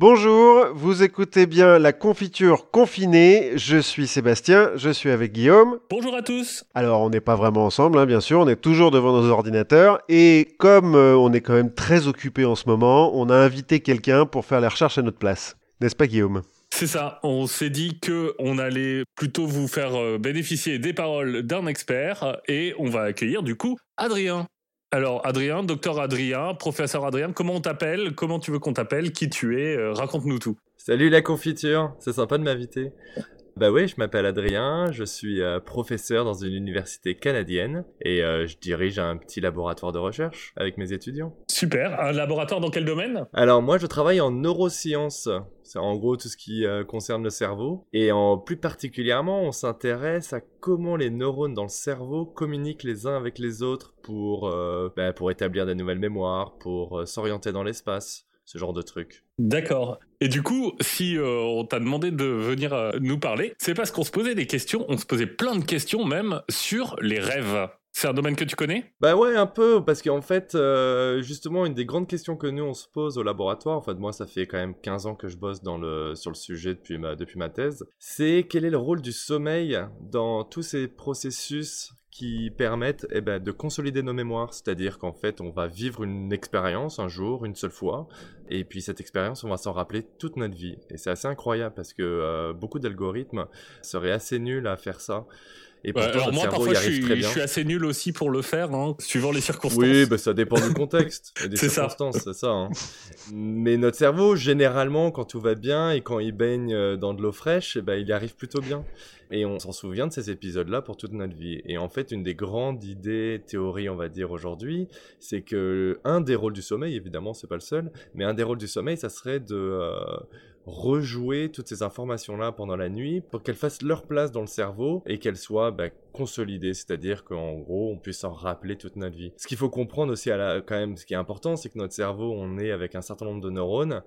Bonjour, vous écoutez bien la confiture confinée. Je suis Sébastien, je suis avec Guillaume. Bonjour à tous. Alors, on n'est pas vraiment ensemble, hein, bien sûr, on est toujours devant nos ordinateurs. Et comme euh, on est quand même très occupé en ce moment, on a invité quelqu'un pour faire les recherches à notre place. N'est-ce pas, Guillaume? C'est ça, on s'est dit que on allait plutôt vous faire euh, bénéficier des paroles d'un expert et on va accueillir du coup Adrien. Alors, Adrien, docteur Adrien, professeur Adrien, comment on t'appelle? Comment tu veux qu'on t'appelle? Qui tu es? Euh, Raconte-nous tout. Salut la confiture, c'est sympa de m'inviter. Bah oui, je m'appelle Adrien, je suis euh, professeur dans une université canadienne et euh, je dirige un petit laboratoire de recherche avec mes étudiants. Super, un laboratoire dans quel domaine? Alors moi je travaille en neurosciences, c'est en gros tout ce qui euh, concerne le cerveau. Et en plus particulièrement on s'intéresse à comment les neurones dans le cerveau communiquent les uns avec les autres pour, bah, pour établir des nouvelles mémoires, pour s'orienter dans l'espace ce genre de truc. D'accord. Et du coup, si euh, on t'a demandé de venir euh, nous parler, c'est parce qu'on se posait des questions, on se posait plein de questions même sur les rêves. C'est un domaine que tu connais? Bah ouais, un peu, parce qu'en fait, euh, justement, une des grandes questions que nous, on se pose au laboratoire, en fait, moi, ça fait quand même 15 ans que je bosse dans le, sur le sujet depuis ma, depuis ma thèse, c'est quel est le rôle du sommeil dans tous ces processus qui permettent eh ben, de consolider nos mémoires. C'est-à-dire qu'en fait, on va vivre une expérience un jour, une seule fois, et puis cette expérience, on va s'en rappeler toute notre vie. Et c'est assez incroyable parce que euh, beaucoup d'algorithmes seraient assez nuls à faire ça. Et pourtant, alors moi, parfois, je suis, je suis, assez nul aussi pour le faire, hein, suivant les circonstances. Oui, bah, ça dépend du contexte et des circonstances, c'est ça. Hein. Mais notre cerveau, généralement, quand tout va bien et quand il baigne euh, dans de l'eau fraîche, eh ben, il y arrive plutôt bien. Et on s'en souvient de ces épisodes-là pour toute notre vie. Et en fait, une des grandes idées, théories, on va dire aujourd'hui, c'est que un des rôles du sommeil, évidemment, c'est pas le seul, mais un des rôles du sommeil, ça serait de euh, rejouer toutes ces informations-là pendant la nuit pour qu'elles fassent leur place dans le cerveau et qu'elles soient bah, consolidées, c'est-à-dire qu'en gros, on puisse s'en rappeler toute notre vie. Ce qu'il faut comprendre aussi, à la, quand même, ce qui est important, c'est que notre cerveau, on est avec un certain nombre de neurones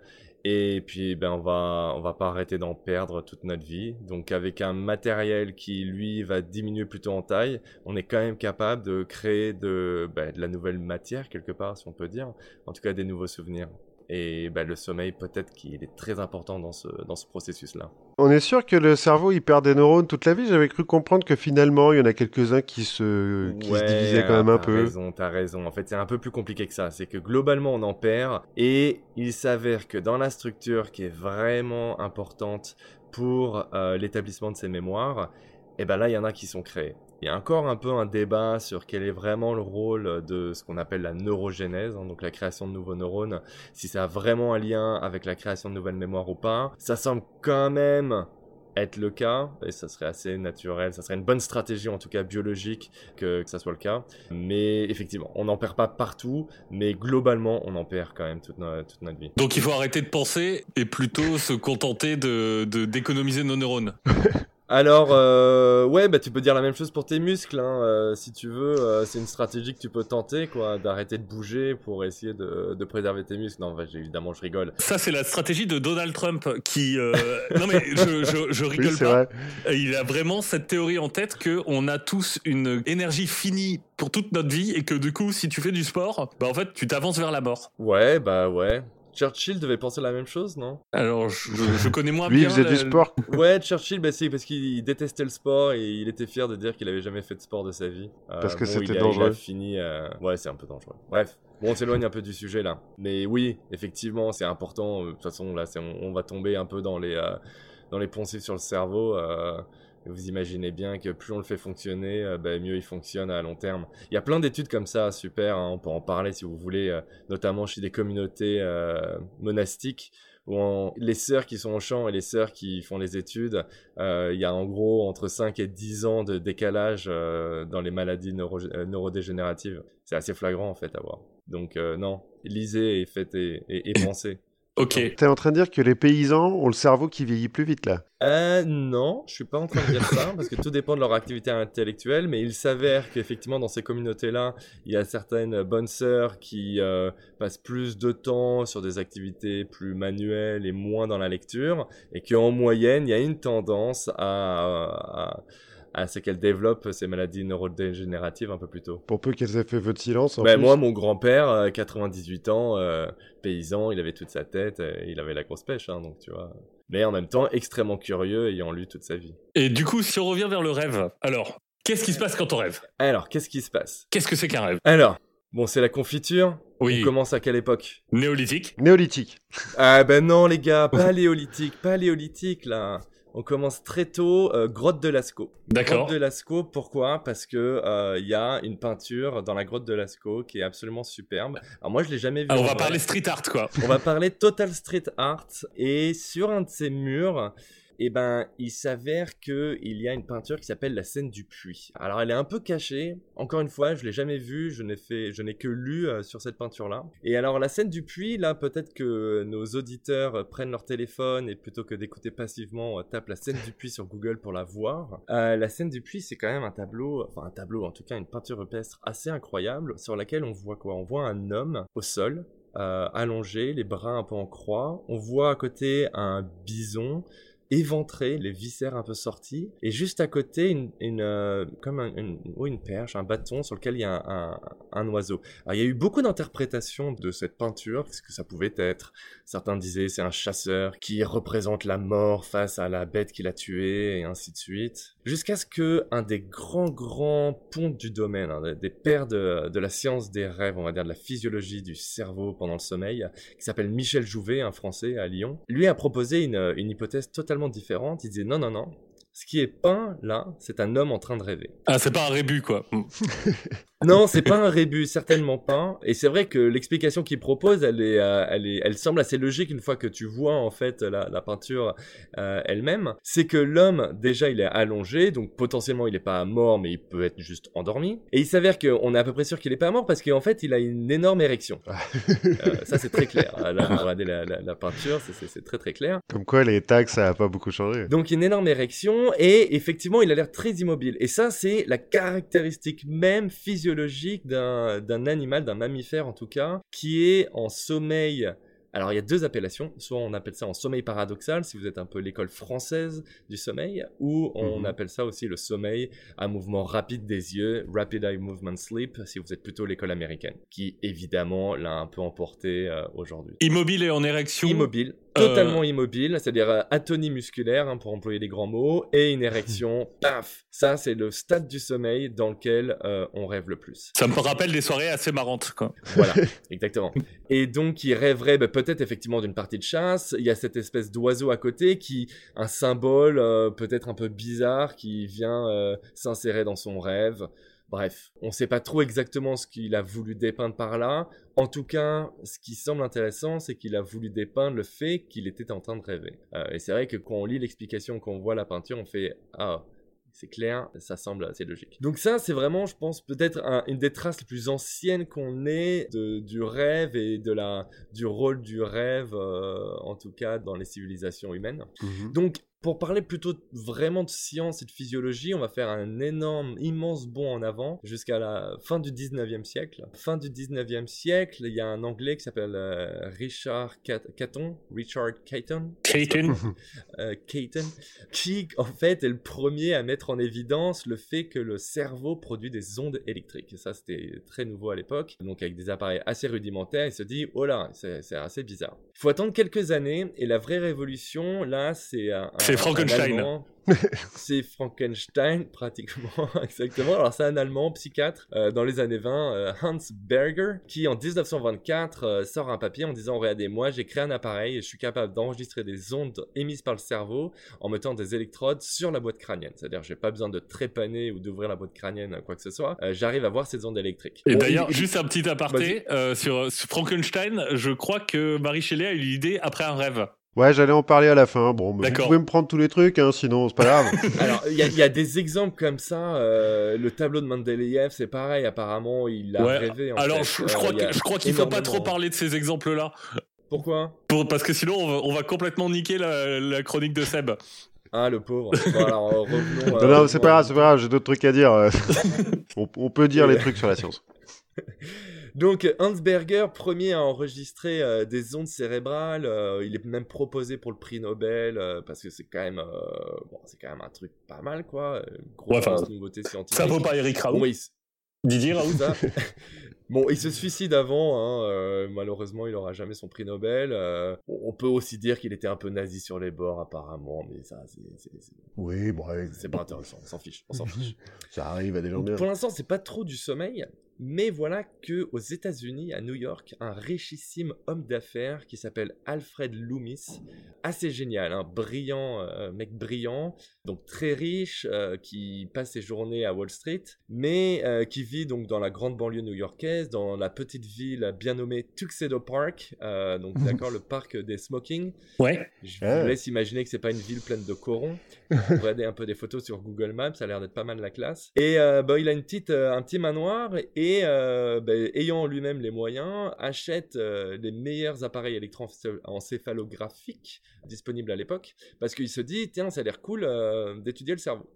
et puis, ben, on va, on va pas arrêter d'en perdre toute notre vie. Donc, avec un matériel qui, lui, va diminuer plutôt en taille, on est quand même capable de créer de, ben, de la nouvelle matière, quelque part, si on peut dire. En tout cas, des nouveaux souvenirs. Et bah, le sommeil, peut-être qu'il est très important dans ce, dans ce processus-là. On est sûr que le cerveau, il perd des neurones toute la vie? J'avais cru comprendre que finalement, il y en a quelques-uns qui, se, qui se divisaient quand même un peu. T'as raison, t'as raison. En fait, c'est un peu plus compliqué que ça. C'est que globalement, on en perd. Et il s'avère que dans la structure qui est vraiment importante pour euh, l'établissement de ces mémoires, et eh ben là, il y en a qui sont créés. Il y a encore un peu un débat sur quel est vraiment le rôle de ce qu'on appelle la neurogénèse, hein, donc la création de nouveaux neurones, si ça a vraiment un lien avec la création de nouvelles mémoires ou pas. Ça semble quand même être le cas, et ça serait assez naturel, ça serait une bonne stratégie en tout cas biologique que, que ça soit le cas. Mais effectivement, on n'en perd pas partout, mais globalement, on en perd quand même toute, toute notre vie. Donc il faut arrêter de penser et plutôt se contenter de d'économiser nos neurones. Alors, euh, ouais, bah tu peux dire la même chose pour tes muscles, hein, euh, si tu veux. Euh, c'est une stratégie que tu peux tenter, quoi, d'arrêter de bouger pour essayer de, de préserver tes muscles. Non, bah, évidemment, je rigole. Ça, c'est la stratégie de Donald Trump qui. Euh, non, mais je, je, je rigole pas. Vrai. Il a vraiment cette théorie en tête que on a tous une énergie finie pour toute notre vie et que du coup, si tu fais du sport, bah en fait, tu t'avances vers la mort. Ouais, bah ouais. Churchill devait penser la même chose, non? Alors, je, je, connais moins Lui, bien. il faisait du sport. Ouais, Churchill, bah, c'est parce qu'il détestait le sport et il était fier de dire qu'il avait jamais fait de sport de sa vie. Parce euh, que bon, c'était dangereux. Il a fini. Euh... Ouais, c'est un peu dangereux. Bref. Bon, on s'éloigne un peu du sujet là. Mais oui, effectivement, c'est important. De toute façon, là, on, on, va tomber un peu dans les, euh, dans les poncifs sur le cerveau. Vous imaginez bien que plus on le fait fonctionner, euh, bah, mieux il fonctionne à long terme. Il y a plein d'études comme ça, super, hein, on peut en parler si vous voulez, euh, notamment chez des communautés euh, monastiques, où les sœurs qui sont au champ et les sœurs qui font les études, il y a en gros entre 5 et 10 ans de décalage dans les maladies neuro neurodégénératives. C'est assez flagrant en fait à voir. Donc non, lisez et faites et pensez. Ok. T'es en train de dire que les paysans ont le cerveau qui vieillit plus vite là euh, non, je suis pas en train de dire ça, parce que tout dépend de leur activité intellectuelle, mais il s'avère qu'effectivement dans ces communautés-là, il y a certaines bonnes sœurs qui euh, passent plus de temps sur des activités plus manuelles et moins dans la lecture, et qu'en moyenne, il y a une tendance à, à c'est qu'elle développe ces maladies neurodégénératives un peu plus tôt. Pour peu qu'elles aient fait vœu de silence. Ben, moi, mon grand-père, 98 ans, paysan, il avait toute sa tête, il avait la grosse pêche, hein, donc tu vois. Mais en même temps, extrêmement curieux, ayant lu toute sa vie. Et du coup, si on revient vers le rêve, alors, qu'est-ce qui se passe quand on rêve? Alors, qu'est-ce qui se passe? Qu'est-ce que c'est qu'un rêve? Alors, bon, c'est la confiture? Oui. On commence à quelle époque? Néolithique Néolithique. Ah ben non, les gars, pas léolithique, pas léolithique, là. On commence très tôt, euh, grotte de Lascaux. D'accord. Grotte de Lascaux, pourquoi? Parce que euh, il y a une peinture dans la grotte de Lascaux qui est absolument superbe. Alors moi, je l'ai jamais vue. Ah, on va vrai. parler street art, quoi. On va parler total street art et sur un de ces murs, eh ben, il s'avère que il y a une peinture qui s'appelle la scène du puits. Alors, elle est un peu cachée. Encore une fois, je l'ai jamais vue. Je n'ai fait, je n'ai que lu euh, sur cette peinture-là. Et alors, la scène du puits, là, peut-être que nos auditeurs euh, prennent leur téléphone et plutôt que d'écouter passivement, euh, tapent la scène du puits sur Google pour la voir. La scène du puits, c'est quand même un tableau, enfin un tableau, en tout cas une peinture rupestre assez incroyable sur laquelle on voit quoi? On voit un homme au sol allongé, les bras un peu en croix. On voit à côté un bison éventré, les viscères un peu sortis, et juste à côté une, euh, comme un- une, oui, une perche, un bâton sur lequel il y a un, oiseau. Il y a eu beaucoup d'interprétations de cette peinture, qu'est-ce que ça pouvait être. Certains disaient c'est un chasseur qui représente la mort face à la bête qu'il a tuée, et ainsi de suite. Jusqu'à ce que un des grands grands pontes du domaine, des- pères de, la science des rêves, on va dire de la physiologie du cerveau pendant le sommeil, qui s'appelle Michel Jouvet, un Français à Lyon, lui a proposé une hypothèse totalement différente. Il disait non, non, non. Ce qui est peint là, c'est un homme en train de rêver. Ah, c'est pas un rébut, quoi. Non, c'est pas un rébut, certainement pas. Et c'est vrai que l'explication qu'il propose, elle est, euh, elle est, elle semble assez logique une fois que tu vois en fait la, la peinture euh, elle-même. C'est que l'homme, déjà, il est allongé, donc potentiellement il est pas mort, mais il peut être juste endormi. Et il s'avère qu'on est à peu près sûr qu'il est pas mort parce qu'en fait, il a une énorme érection. Euh, ça, c'est très clair. Là, regardez la, la- la peinture, c'est- très très clair. Comme quoi, les tags, ça a pas beaucoup changé. Donc une énorme érection et effectivement il a l'air très immobile. Et ça c'est la caractéristique même physiologique d'un d'un animal, d'un mammifère en tout cas, qui est en sommeil. Alors il y a deux appellations, soit on appelle ça en sommeil paradoxal si vous êtes un peu l'école française du sommeil, ou on Mhm. appelle ça aussi le sommeil à mouvement rapide des yeux, rapid eye movement sleep si vous êtes plutôt l'école américaine, qui évidemment l'a un peu emporté euh, aujourd'hui. Immobile et en érection? Immobile, Euh, totalement immobile, c'est-à-dire euh, atonie musculaire, hein, pour employer des grands mots, et une érection, paf Ça, c'est le stade du sommeil dans lequel euh, on rêve le plus. Ça me rappelle des soirées assez marrantes, quoi. Voilà, exactement. Et donc, il rêverait bah, peut-être effectivement d'une partie de chasse. Il y a cette espèce d'oiseau à côté qui, un symbole euh, peut-être un peu bizarre, qui vient euh, s'insérer dans son rêve. Bref, on ne sait pas trop exactement ce qu'il a voulu dépeindre par là. En tout cas, ce qui semble intéressant, c'est qu'il a voulu dépeindre le fait qu'il était en train de rêver. Euh, et c'est vrai que quand on lit l'explication, quand on voit la peinture, on fait ah. C'est clair, ça semble assez logique. Donc ça, c'est vraiment, je pense, peut-être un- une des traces les plus anciennes qu'on ait de- du rêve et de la, du rôle du rêve, euh, en tout cas dans les civilisations humaines. Mhm. Donc, pour parler plutôt vraiment de science et de physiologie, on va faire un énorme, immense bond en avant jusqu'à la fin du 19e siècle. Fin du 19e siècle, il y a un Anglais qui s'appelle euh, Richard Cat- Caton, Richard Caton, Clayton. euh, Caton, qui en fait est le premier à mettre en évidence le fait que le cerveau produit des ondes électriques. Et ça, c'était très nouveau à l'époque. Donc avec des appareils assez rudimentaires, il se dit, oh là, c'est c'est assez bizarre. Il faut attendre quelques années et la vraie révolution, là, c'est un, un- C'est Frankenstein. C'est Frankenstein, pratiquement, exactement. Alors, c'est un Allemand, psychiatre, euh, dans les années 20, euh, Hans Berger, qui en 1924 euh, sort un papier en disant Regardez, moi j'ai créé un appareil et je suis capable d'enregistrer des ondes émises par le cerveau en mettant des électrodes sur la boîte crânienne. C'est-à-dire, j'ai pas besoin de trépaner ou d'ouvrir la boîte crânienne, quoi que ce soit. Euh, J'arrive à voir ces ondes électriques. Et Bon, d'ailleurs, il- il- juste un petit aparté euh, sur, sur Frankenstein, je crois que Marie Shelley a eu l'idée après un rêve. Ouais, j'allais en parler à la fin. Bon, mais vous D'accord. pouvez me prendre tous les trucs, hein, sinon c'est pas grave. Alors, il y, a- il y a des exemples comme ça. euh, le tableau de Mendeleïev, c'est pareil. Apparemment, il a Ouais, rêvé. En Alors, fait. je, je Euh, crois il y a que- je crois qu'il faut pas trop parler de ces exemples-là. Pourquoi? Pour- parce que sinon, on va, on va complètement niquer la, la chronique de Seb. Ah, le pauvre. Bon, alors, euh, revenons. non, non, c'est pas grave, c'est pas grave, j'ai d'autres trucs à dire. on, on peut dire les trucs sur la science. Donc Hans Berger, premier à enregistrer euh, des ondes cérébrales, euh, il est même proposé pour le prix Nobel euh, parce que c'est quand même bon, c'est quand même un truc pas mal quoi, grosse nouveauté scientifique. Ça vaut pas Eric Raoult. Didier Raoult. Bon, il se suicide avant, hein, euh, malheureusement, il n'aura jamais son prix Nobel. Euh, on peut aussi dire qu'il était un peu nazi sur les bords, apparemment, mais ça, c'est. Oui, bon, c'est pas intéressant, on s'en fiche, on s'en fiche. ça arrive à des gens bien. Pour l'instant, c'est pas trop du sommeil, mais voilà que aux États-Unis, à New York, un richissime homme d'affaires qui s'appelle Alfred Loomis, assez génial, un hein, brillant euh, mec brillant, donc très riche, euh, qui passe ses journées à Wall Street, mais euh, qui vit donc dans la grande banlieue new-yorkaise, dans la petite ville bien nommée Tuxedo Park, donc d'accord le parc des smoking. Ouais. Je vous laisse imaginer que c'est pas une ville pleine de corons. Regardez un peu des photos sur Google Maps, ça a l'air d'être pas mal la classe. Et bah, il a une petite, un petit manoir et et euh, ben, ayant lui-même les moyens, achète euh, les meilleurs appareils électroencéphalographiques disponibles à l'époque, parce qu'il se dit, tiens, ça a l'air cool euh, d'étudier le cerveau.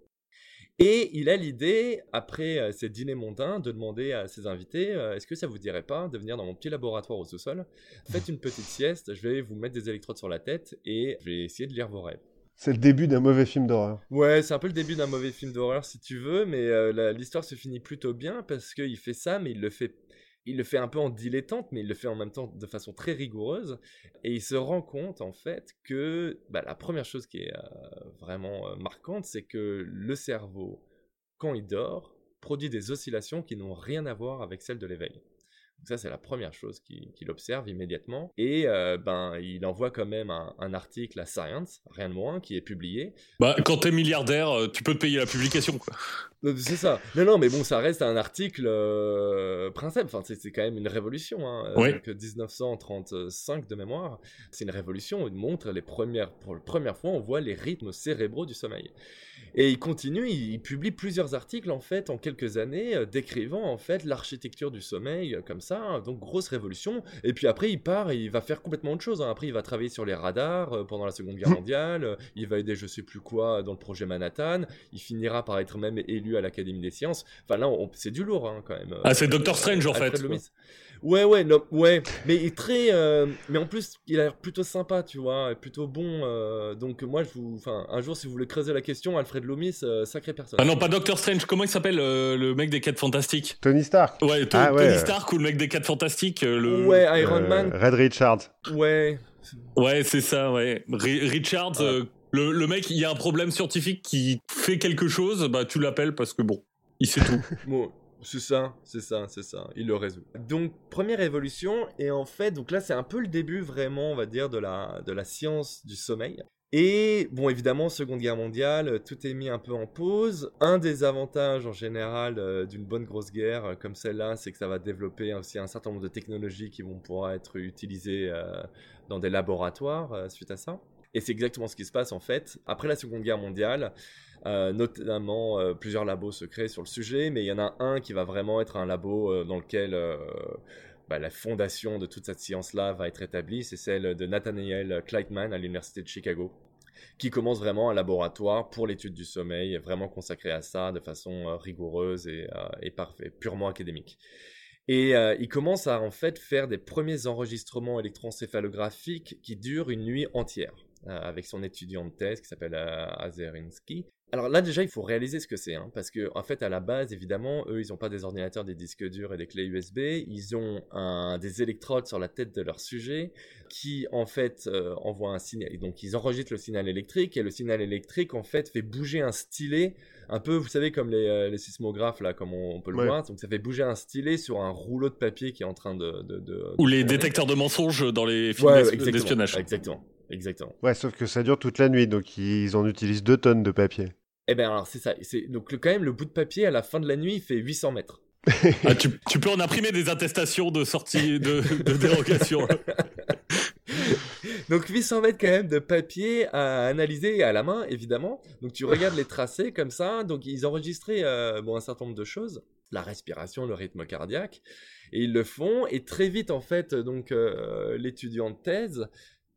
Et il a l'idée, après ses dîners mondains, de demander à ses invités Est-ce que ça vous dirait pas de venir dans mon petit laboratoire au sous-sol? Faites une petite sieste, je vais vous mettre des électrodes sur la tête et je vais essayer de lire vos rêves. C'est le début d'un mauvais film d'horreur. Ouais, c'est un peu le début d'un mauvais film d'horreur si tu veux, mais euh, l'histoire se finit plutôt bien parce qu'il fait ça, mais il le fait, il le fait un peu en dilettante, mais il le fait en même temps de façon très rigoureuse. Et il se rend compte en fait que bah, la première chose qui est euh, vraiment euh, marquante, c'est que le cerveau, quand il dort, produit des oscillations qui n'ont rien à voir avec celles de l'éveil. Ça, c'est la première chose qu'il observe immédiatement. Et euh, ben, il envoie quand même un, article à Science, rien de moins, qui est publié. Bah, quand t'es milliardaire, euh, tu peux te payer la publication, quoi. Euh, c'est ça. Non, non, mais bon, ça reste un article euh, principe. Enfin, c'est quand même une révolution. Hein. Oui. Donc, 1935 de mémoire, c'est une révolution. Il montre les premières, pour la première fois, on voit les rythmes cérébraux du sommeil. Et il continue, il, publie plusieurs articles en fait en quelques années décrivant en fait l'architecture du sommeil comme ça, hein. donc grosse révolution. Et puis après il part et il va faire complètement autre chose. Hein. Après il va travailler sur les radars euh, pendant la Seconde Guerre mondiale. il va aider je sais plus quoi dans le projet Manhattan. Il finira par être même élu à l'Académie des sciences. Enfin là c'est du lourd hein, quand même. Ah c'est Doctor Strange en fait. Ouais, ouais, non, ouais, mais il est très, euh, mais en plus, il a l'air plutôt sympa, tu vois, plutôt bon. Euh, donc moi, je vous, enfin, un jour, si vous voulez creuser la question, Alfred Loomis, euh, sacré personne. Ah non, pas Doctor Strange. Comment il s'appelle le mec des 4 fantastiques? Tony Stark. Ouais, ah, Tony Stark ou le mec des 4 fantastiques. Le... Ouais, Iron Man. Red Richard. Ouais. Ouais, c'est ça, ouais. Richard. Le, le, mec, il y a un problème scientifique qui fait quelque chose, bah tu l'appelles parce que bon, il sait tout. bon, c'est ça, c'est ça, c'est ça. Il le résout. Donc première évolution et en fait donc là c'est un peu le début vraiment on va dire de la de la science du sommeil. Et bon, évidemment, Seconde Guerre mondiale, tout est mis un peu en pause. Un des avantages en général euh, d'une bonne grosse guerre euh, comme celle-là, c'est que ça va développer aussi un certain nombre de technologies qui vont pouvoir être utilisées euh, dans des laboratoires suite à ça. Et c'est exactement ce qui se passe en fait. Après la Seconde Guerre mondiale, euh, notamment euh, plusieurs labos se créent sur le sujet, mais il y en a un qui va vraiment être un labo euh, dans lequel bah, la fondation de toute cette science-là va être établie, c'est celle de Nathaniel Kleitman à l'Université de Chicago, qui commence vraiment un laboratoire pour l'étude du sommeil, vraiment consacré à ça de façon rigoureuse et, et parfait, purement académique. Et il commence à en fait faire des premiers enregistrements électroencéphalographiques qui durent une nuit entière. avec son étudiant de thèse qui s'appelle Azerinsky. Alors là déjà il faut réaliser ce que c'est, hein, parce que en fait à la base évidemment eux ils n'ont pas des ordinateurs, des disques durs et des clés USB, ils ont un, des électrodes sur la tête de leur sujet qui en fait euh, envoient un signal, donc ils enregistrent le signal électrique et le signal électrique en fait fait bouger un stylet, un peu vous savez comme les, euh, sismographes là comme on, peut le voir, donc ça fait bouger un stylet sur un rouleau de papier qui est en train de... de, Ou les détecteurs de mensonges dans les films d'espionnage. Exactement. Exactement. Ouais, sauf que ça dure toute la nuit, donc ils en utilisent deux tonnes de papier. Eh bien, alors c'est ça. Donc, quand même, le bout de papier, à la fin de la nuit, il fait 800 mètres. Ah, tu, peux en imprimer des attestations de sortie de, dérogation. Donc 800 mètres quand même de papier à analyser à la main, évidemment. Donc tu regardes les tracés comme ça. Donc ils enregistraient euh, bon, un certain nombre de choses, la respiration, le rythme cardiaque, et ils le font. Et très vite en fait, donc euh, l'étudiant de thèse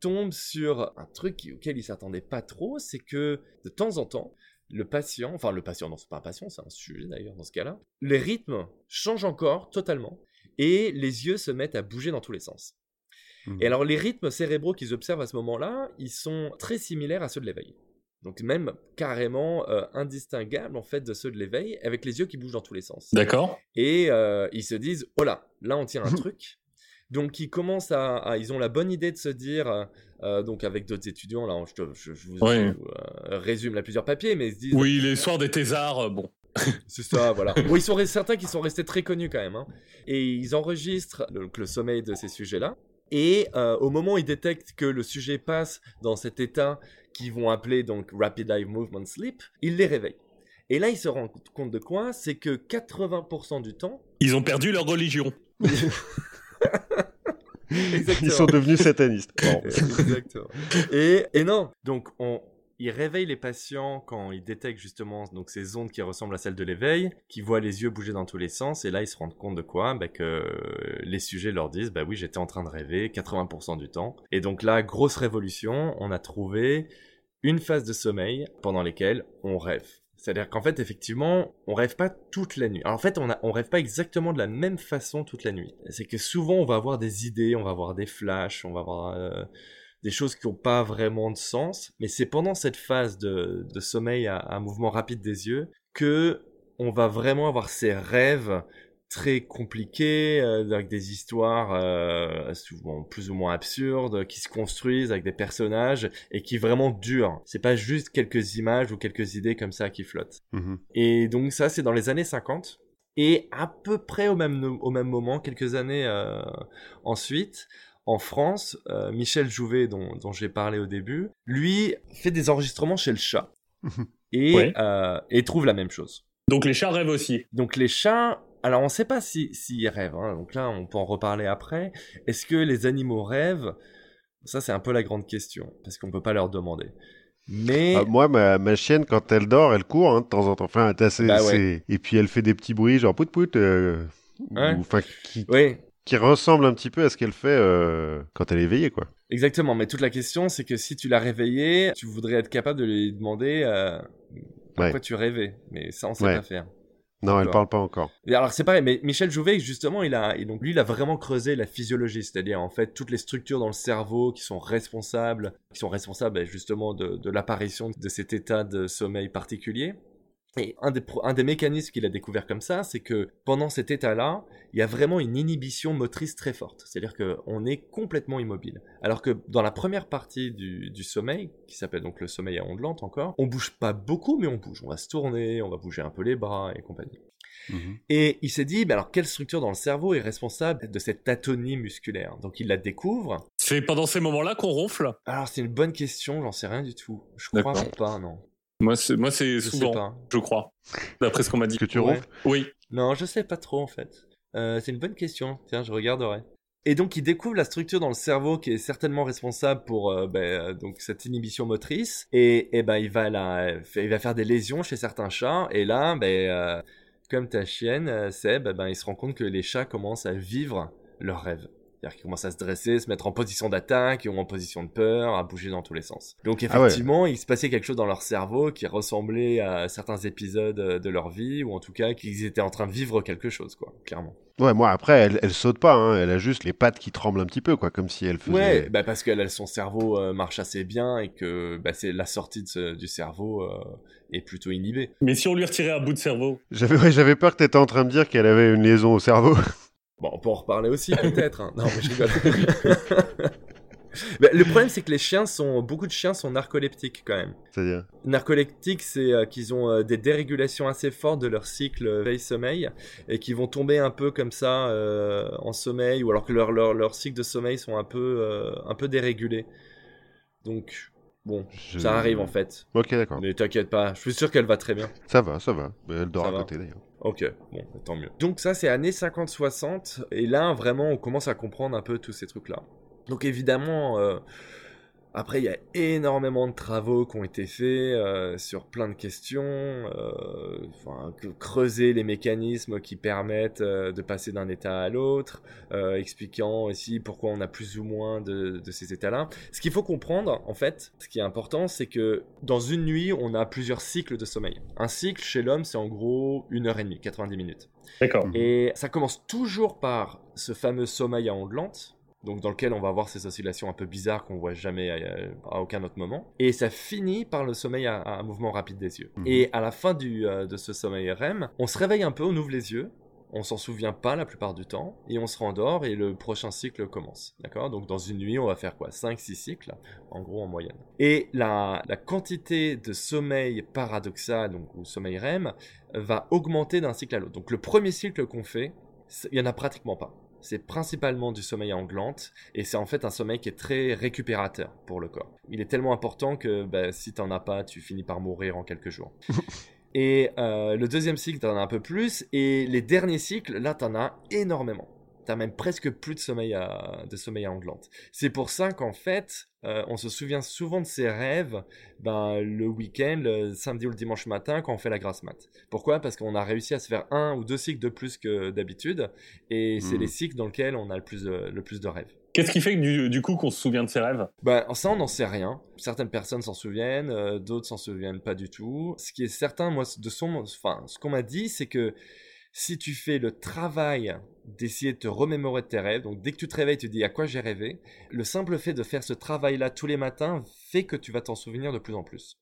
tombe sur un truc auquel il s'attendait pas trop, c'est que de temps en temps, le patient, enfin le patient, non, c'est pas un patient, c'est un sujet d'ailleurs dans ce cas-là, les rythmes changent encore totalement. et les yeux se mettent à bouger dans tous les sens. Et mmh. alors les rythmes cérébraux qu'ils observent à ce moment-là, ils sont très similaires à ceux de l'éveil. Donc même carrément euh, indistinguables en fait de ceux de l'éveil, avec les yeux qui bougent dans tous les sens. D'accord. Et euh, ils se disent, oh là, là on tient un truc. Donc ils commencent à, ils ont la bonne idée de se dire, euh, donc avec d'autres étudiants, là je, vous, résume là plusieurs papiers, mais ils se disent... Oui, les soirs des thésards, bon. C'est ça, voilà. Bon, ils sont certains qui sont restés très connus quand même. Hein. Et ils enregistrent le sommeil de ces sujets-là. Et euh, au moment où ils détectent que le sujet passe dans cet état qu'ils vont appeler donc Rapid Eye Movement Sleep, ils les réveillent. Et là, ils se rendent compte de quoi? C'est que 80% du temps... Ils ont perdu leur religion. Ils sont devenus satanistes. Exactement. Et, et non, donc on, il réveille les patients quand ils détectent justement donc ces ondes qui ressemblent à celles de l'éveil, qui voient les yeux bouger dans tous les sens, et là ils se rendent compte de quoi? Bah, Que les sujets leur disent bah oui j'étais en train de rêver 80% du temps. Et donc là grosse révolution, on a trouvé une phase de sommeil pendant lesquelles on rêve. C'est-à-dire qu'en fait, effectivement, on rêve pas toute la nuit. En fait, on, a, on rêve pas exactement de la même façon toute la nuit. C'est que souvent, on va avoir des idées, on va avoir des flashs, on va avoir euh, des choses qui n'ont pas vraiment de sens, mais c'est pendant cette phase de, sommeil à, mouvement rapide des yeux que on va vraiment avoir ces rêves très compliqués, euh, avec des histoires euh, souvent plus ou moins absurdes, qui se construisent avec des personnages et qui vraiment durent. C'est pas juste quelques images ou quelques idées comme ça qui flottent. Mmh et donc ça, c'est dans les années 50. Et à peu près au même, au même moment, quelques années euh, ensuite, en France, euh, Michel Jouvet, dont, j'ai parlé au début, lui fait des enregistrements chez le chat. Euh, et, trouve la même chose. Donc les chats rêvent aussi. Donc les chats, alors on ne sait pas s'ils si, rêvent, hein. donc là on peut en reparler après. Est-ce que les animaux rêvent? Ça c'est un peu la grande question, parce qu'on ne peut pas leur demander. Mais... Ah, moi, ma, chienne, quand elle dort, elle court hein, de temps en temps. Enfin, assez, bah Et puis elle fait des petits bruits, genre pout pout. Euh, qui... Oui qui ressemble un petit peu à ce qu'elle fait euh, quand elle est éveillée, quoi. Exactement, mais toute la question, c'est que si tu l'as réveillée, tu voudrais être capable de lui demander euh, pourquoi tu rêvais. Mais ça, on sait pas faire. Non, elle parle pas encore. alors c'est pareil, mais Michel Jouvet, justement, il a, donc lui, il a vraiment creusé la physiologie, c'est-à-dire en fait toutes les structures dans le cerveau qui sont responsables, qui sont responsables ben, justement de, de l'apparition de cet état de sommeil particulier. Et un des, un des mécanismes qu'il a découvert comme ça, c'est que pendant cet état-là, il y a vraiment une inhibition motrice très forte. C'est-à-dire qu'on est complètement immobile. Alors que dans la première partie du, du sommeil, qui s'appelle donc le sommeil à ondes lentes encore, on bouge pas beaucoup, mais on bouge. On va se tourner, on va bouger un peu les bras et compagnie. Mhm. Et il s'est dit, mais alors quelle structure dans le cerveau est responsable de cette atonie musculaire? Donc il la découvre. C'est pendant ces moments-là qu'on ronfle? Alors c'est une bonne question, j'en sais rien du tout. Je crois pas, non. Moi, c'est, moi, c'est souvent, je crois, d'après ce qu'on m'a dit. Que tu ronfles Oui. Non, je sais pas trop en fait. Euh, c'est une bonne question. Tiens, je regarderai. Et donc, il découvre la structure dans le cerveau qui est certainement responsable pour euh, ben, euh, donc cette inhibition motrice. Et, et ben, il va la, il va faire des lésions chez certains chats. Et là, ben, comme ta chienne, Seb, ben, il se rend compte que les chats commencent à vivre leurs rêves. C'est-à-dire qu'ils commencent à se dresser, se mettre en position d'attaque, ou en position de peur, à bouger dans tous les sens. Donc ah effectivement, il se passait quelque chose dans leur cerveau qui ressemblait à certains épisodes de leur vie, ou en tout cas qu'ils étaient en train de vivre quelque chose, quoi, clairement. Ouais, moi après, elle, elle saute pas, hein. elle a juste les pattes qui tremblent un petit peu, quoi, comme si elle faisait. Ouais, bah parce que son cerveau euh, marche assez bien et que bah, c'est la sortie du cerveau euh, est plutôt inhibée. Mais si on lui retirait un bout de cerveau? J'avais ouais, j'avais peur que tu étais en train de dire qu'elle avait une liaison au cerveau. Bon, on peut en reparler aussi peut-être. Hein. Non, mais je rigole. le problème, c'est que les chiens sont, beaucoup de chiens sont narcoleptiques quand même. C'est-à-dire? Narcoleptiques, c'est euh, qu'ils ont euh, des dérégulations assez fortes de leur cycle veille-sommeil et qui vont tomber un peu comme ça euh, en sommeil ou alors que leur, leur, leur, cycle de sommeil sont un peu, un peu dérégulés. Donc, bon, ça arrive en fait. Ok, d'accord. Mais t'inquiète pas, je suis sûr qu'elle va très bien. Ça va, ça va. Elle dort à côté d'ailleurs. Ok, bon, tant mieux. Donc ça, c'est années 50-60, et là, vraiment, on commence à comprendre un peu tous ces trucs-là. Donc évidemment, euh, Après, il y a énormément de travaux qui ont été faits euh, sur plein de questions, euh, enfin, creuser les mécanismes qui permettent euh, de passer d'un état à l'autre, expliquant aussi pourquoi on a plus ou moins de, de ces états-là. Ce qu'il faut comprendre, en fait, ce qui est important, c'est que dans une nuit, on a plusieurs cycles de sommeil. Un cycle chez l'homme, c'est en gros une heure et demie, 90 minutes. D'accord. Et ça commence toujours par ce fameux sommeil à ondes lentes donc dans lequel on va avoir ces oscillations un peu bizarres qu'on voit jamais à, aucun autre moment. Et ça finit par le sommeil à, un mouvement rapide des yeux. Mhm. Et à la fin du, euh, de ce sommeil REM, on se réveille un peu, on ouvre les yeux, on s'en souvient pas la plupart du temps, et on se rendort et le prochain cycle commence. D'accord? Donc dans une nuit, on va faire quoi? 5-6 cycles, en gros en moyenne. Et la, la quantité de sommeil paradoxal, donc ou sommeil REM, va augmenter d'un cycle à l'autre. Donc le premier cycle qu'on fait, il y en a pratiquement pas c'est principalement du sommeil en et c'est en fait un sommeil qui est très récupérateur pour le corps. Il est tellement important que bah, si t'en as pas, tu finis par mourir en quelques jours. et euh, le deuxième cycle, t'en as un peu plus et les derniers cycles, là, t'en as énormément. T'as même presque plus de sommeil à, de sommeil à onglante. C'est pour ça qu'en fait, euh, on se souvient souvent de ses rêves ben, le week-end, le samedi ou le dimanche matin, quand on fait la grasse mat. Pourquoi? Parce qu'on a réussi à se faire un ou deux cycles de plus que d'habitude, et c'est hmm. les cycles dans lesquels on a le plus de, le plus de rêves. Qu'est-ce qui fait que du, coup qu'on se souvient de ses rêves? Ben ça on n'en sait rien. Certaines personnes s'en souviennent, euh, d'autres s'en souviennent pas du tout. Ce qui est certain, moi, de son, enfin, ce qu'on m'a dit, c'est que si tu fais le travail d'essayer de te remémorer de tes rêves, donc dès que tu te réveilles, tu te dis à quoi j'ai rêvé, le simple fait de faire ce travail-là tous les matins fait que tu vas t'en souvenir de plus en plus.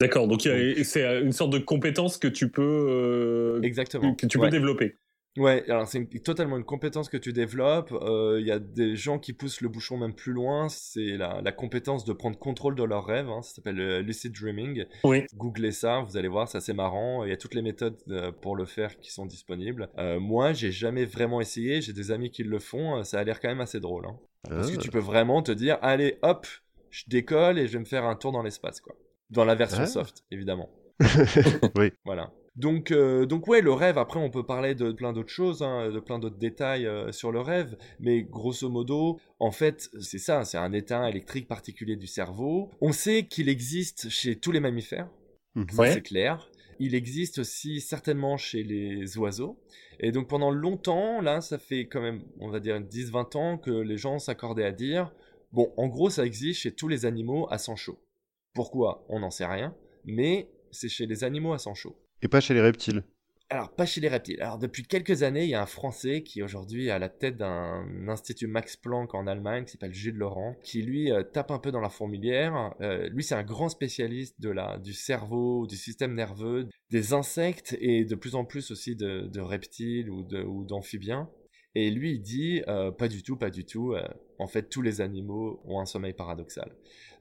D'accord, donc c'est une sorte de compétence que tu peux, euh, Exactement. Que, tu peux développer. Ouais, alors c'est totalement une compétence que tu développes. Il euh, y a des gens qui poussent le bouchon même plus loin. C'est la, la, compétence de prendre contrôle de leurs rêves. Hein. Ça s'appelle euh, lucid dreaming. Oui. Googlez ça, vous allez voir, c'est assez marrant. Il y a toutes les méthodes euh, pour le faire qui sont disponibles. Euh, moi, j'ai jamais vraiment essayé. J'ai des amis qui le font. Ça a l'air quand même assez drôle. Hein. Parce que tu peux vraiment te dire, allez, hop, je décolle et je vais me faire un tour dans l'espace, quoi. Dans la version soft, évidemment. oui. Voilà. Donc, euh, donc ouais, le rêve. Après, on peut parler de plein d'autres choses, hein, de plein d'autres détails euh, sur le rêve, mais grosso modo, en fait, c'est ça. C'est un état électrique particulier du cerveau. On sait qu'il existe chez tous les mammifères. Mhm. c'est clair. Il existe aussi certainement chez les oiseaux. Et donc pendant longtemps, là, ça fait quand même, on va dire 10-20 ans que les gens s'accordaient à dire, bon, en gros, ça existe chez tous les animaux à sang chaud. Pourquoi? On n'en sait rien, mais c'est chez les animaux à sang chaud. Et pas chez les reptiles alors, pas chez les reptiles. Alors, depuis quelques années, il y a un Français qui aujourd'hui est à la tête d'un institut Max Planck en Allemagne, qui s'appelle Gilles Laurent, qui lui euh, tape un peu dans la fourmilière. Euh, lui, c'est un grand spécialiste de la, du cerveau, du système nerveux, des insectes et de plus en plus aussi de, reptiles ou, d'amphibiens. Et lui, il dit, euh, pas du tout, pas du tout. en fait, tous les animaux ont un sommeil paradoxal.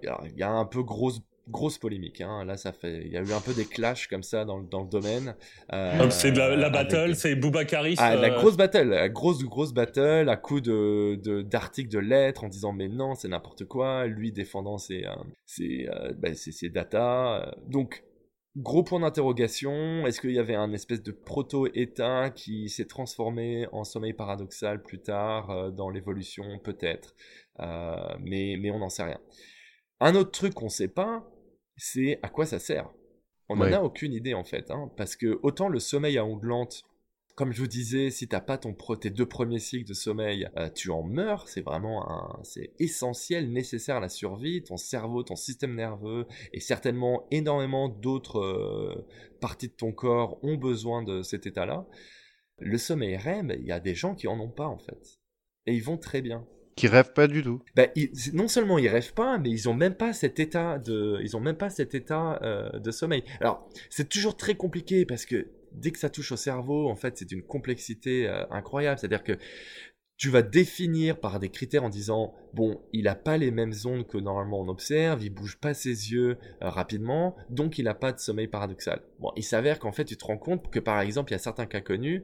Alors, il y a un peu grosse grosse polémique. Hein. Là, ça fait, il y a eu un peu des clashs comme ça dans, dans le domaine. Euh, c'est la, la battle, c'est Boubacaris. Ah, la euh, grosse battle, la grosse grosse battle, à coup de d'articles de, lettres en disant mais non, c'est n'importe quoi. Lui défendant ses euh, ses, bah, ses, data. Donc Gros point d'interrogation, est-ce qu'il y avait un espèce de proto-état qui s'est transformé en sommeil paradoxal plus tard dans l'évolution Peut-être, mais, mais on n'en sait rien. Un autre truc qu'on sait pas, c'est à quoi ça sert. On n'en a aucune idée en fait, hein, parce que autant le sommeil à onglante, comme je vous disais, si t'as pas ton tes deux premiers cycles de sommeil, euh, tu en meurs. C'est vraiment un, c'est essentiel, nécessaire à la survie. Ton cerveau, ton système nerveux et certainement énormément d'autres euh, parties de ton corps ont besoin de cet état-là. Le sommeil REM, il y a des gens qui en ont pas en fait, et ils vont très bien qui rêvent pas du tout. Bah, non seulement ils rêvent pas, mais ils ont même pas cet état euh, de sommeil. Alors c'est toujours très compliqué parce que dès que ça touche au cerveau, en fait, c'est une complexité euh, incroyable. C'est-à-dire que tu vas définir par des critères en disant bon, il a pas les mêmes ondes que normalement on observe, il bouge pas ses yeux euh, rapidement, donc il a pas de sommeil paradoxal. Bon, il s'avère qu'en fait, tu te rends compte que par exemple, il y a certains cas connus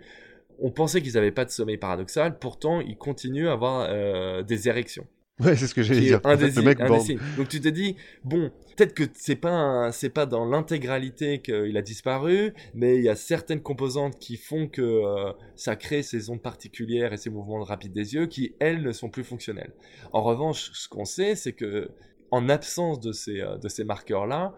on pensait qu'ils n'avaient pas de sommeil paradoxal, pourtant ils continuent à avoir euh, des érections. Ouais, c'est ce que j'allais dire. Un des, Donc tu te dis, bon, peut-être que c'est pas c'est pas dans l'intégralité qu'il a disparu, mais il y a certaines composantes qui font que euh, ça crée ces ondes particulières et ces mouvements rapides des yeux qui elles ne sont plus fonctionnels. En revanche, ce qu'on sait, c'est que en absence de ces, de ces marqueurs-là,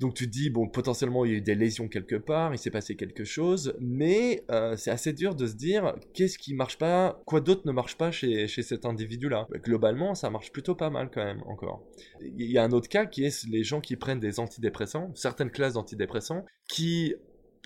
donc tu te dis, bon, potentiellement il y a eu des lésions quelque part, il s'est passé quelque chose, mais euh, c'est assez dur de se dire, qu'est-ce qui marche pas, quoi d'autre ne marche pas chez, chez cet individu-là? Globalement, ça marche plutôt pas mal quand même, encore. Il y a un autre cas qui est les gens qui prennent des antidépressants, certaines classes d'antidépressants, qui,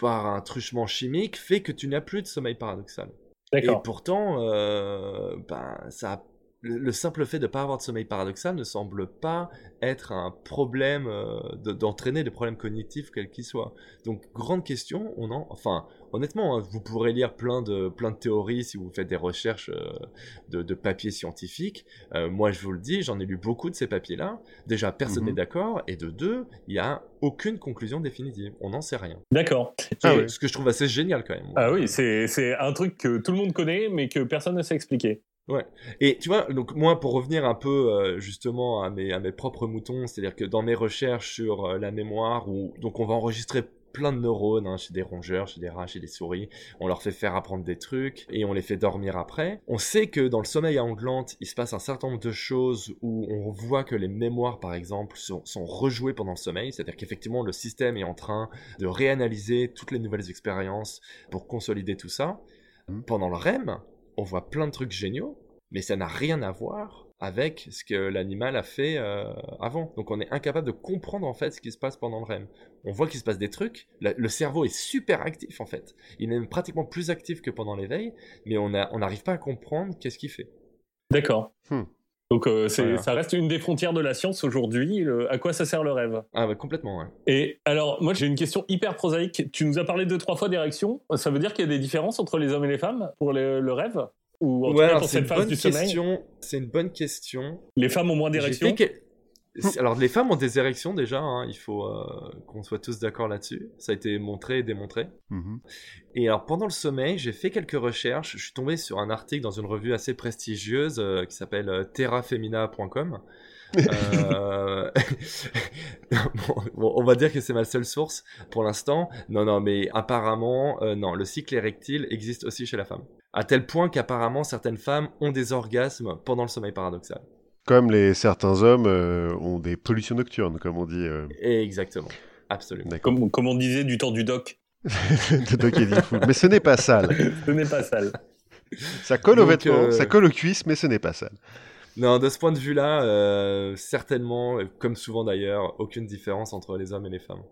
par un truchement chimique, fait que tu n'as plus de sommeil paradoxal. Et pourtant, euh, ben, ça a le, simple fait de ne pas avoir de sommeil paradoxal ne semble pas être un problème euh, d'entraîner des problèmes cognitifs quels qu'ils soient. Donc grande question, on en, enfin honnêtement, hein, vous pourrez lire plein de plein de théories si vous faites des recherches euh, de, papiers scientifiques. Euh, moi je vous le dis, j'en ai lu beaucoup de ces papiers-là. Déjà personne n'est mhm. d'accord et de deux, il y a aucune conclusion définitive. On n'en sait rien. D'accord. Ah ce que je trouve assez génial quand même. Ah oui, c'est un truc que tout le monde connaît mais que personne ne sait expliquer. Ouais. Et tu vois, donc moi, pour revenir un peu euh, justement à mes, à mes propres moutons, c'est-à-dire que dans mes recherches sur euh, la mémoire, où donc on va enregistrer plein de neurones hein, chez des rongeurs, chez des rats, chez des souris, on leur fait faire apprendre des trucs et on les fait dormir après. On sait que dans le sommeil à Anglante, il se passe un certain nombre de choses où on voit que les mémoires, par exemple, sont, sont rejouées pendant le sommeil, c'est-à-dire qu'effectivement le système est en train de réanalyser toutes les nouvelles expériences pour consolider tout ça. Mmh. Pendant le REM, on voit plein de trucs géniaux, mais ça n'a rien à voir avec ce que l'animal a fait euh, avant. Donc on est incapable de comprendre en fait ce qui se passe pendant le REM. On voit qu'il se passe des trucs, le cerveau est super actif en fait. Il est même pratiquement plus actif que pendant l'éveil, mais on n'arrive pas à comprendre qu'est-ce qu'il fait. D'accord. Hmm. Donc euh, ça reste une des frontières de la science aujourd'hui. À quoi ça sert le rêve? Ah bah complètement. Ouais. Et alors moi j'ai une question hyper prosaïque. Tu nous as parlé deux trois fois d'érection. Ça veut dire qu'il y a des différences entre les hommes et les femmes pour le rêve? Ou en ouais, cette phase du question. C'est une bonne question. Les femmes ont moins d'érections. Alors les femmes ont des érections déjà, hein, il faut euh, qu'on soit tous d'accord là-dessus. Ça a été montré et démontré. Mhm. Et alors pendant le sommeil, j'ai fait quelques recherches. Je suis tombé sur un article dans une revue assez prestigieuse euh, qui s'appelle euh, terrafemina.com. on va dire que c'est ma seule source pour l'instant. Non, non, mais apparemment, non, le cycle érectile existe aussi chez la femme. À tel point qu'apparemment certaines femmes ont des orgasmes pendant le sommeil paradoxal. Comme les certains hommes euh, ont des pollutions nocturnes, comme on dit. Euh. Exactement, absolument. Comme, comme, on disait du temps du doc. le doc est dit Mais ce n'est pas sale. ce n'est pas sale. Ça colle aux vêtements, euh, ça colle aux cuisses, mais ce n'est pas sale. Non, de ce point de vue-là, certainement, comme souvent d'ailleurs, aucune différence entre les hommes et les femmes.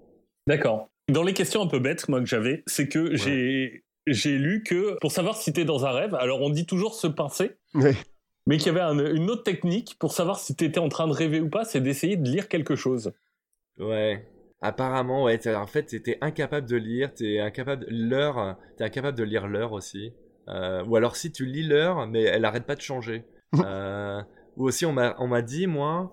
D'accord. Dans les questions un peu bêtes, moi, que j'avais, c'est que j'ai j'ai lu que pour savoir si tu es dans un rêve, alors on dit toujours se pincer. Oui mais qu'il y avait une autre technique pour savoir si tu étais en train de rêver ou pas, c'est d'essayer de lire quelque chose. Ouais. Apparemment, ouais. En fait, t'étais incapable de lire, t'es incapable l'heure, t'es incapable de lire l'heure aussi. Euh, ou alors si tu lis l'heure, mais elle arrête pas de changer. euh, ou aussi, on m'a, on m'a dit moi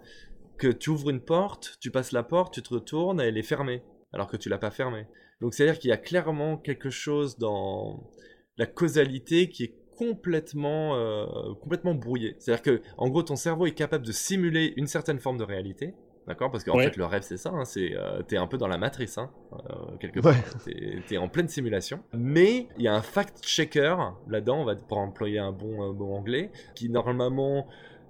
que tu ouvres une porte, tu passes la porte, tu te retournes, et elle est fermée, alors que tu l'as pas fermée. Donc c'est à dire qu'il y a clairement quelque chose dans la causalité qui est complètement, euh, complètement brouillé. C'est-à-dire que, en gros, ton cerveau est capable de simuler une certaine forme de réalité. D'accord? Parce qu'en fait, le rêve, c'est ça. Hein, c'est, euh, t'es un peu dans la matrice, hein, euh, quelque part. T'es, es en pleine simulation. Mais il y a un fact-checker là-dedans, on va pour employer un bon mot anglais, qui normalement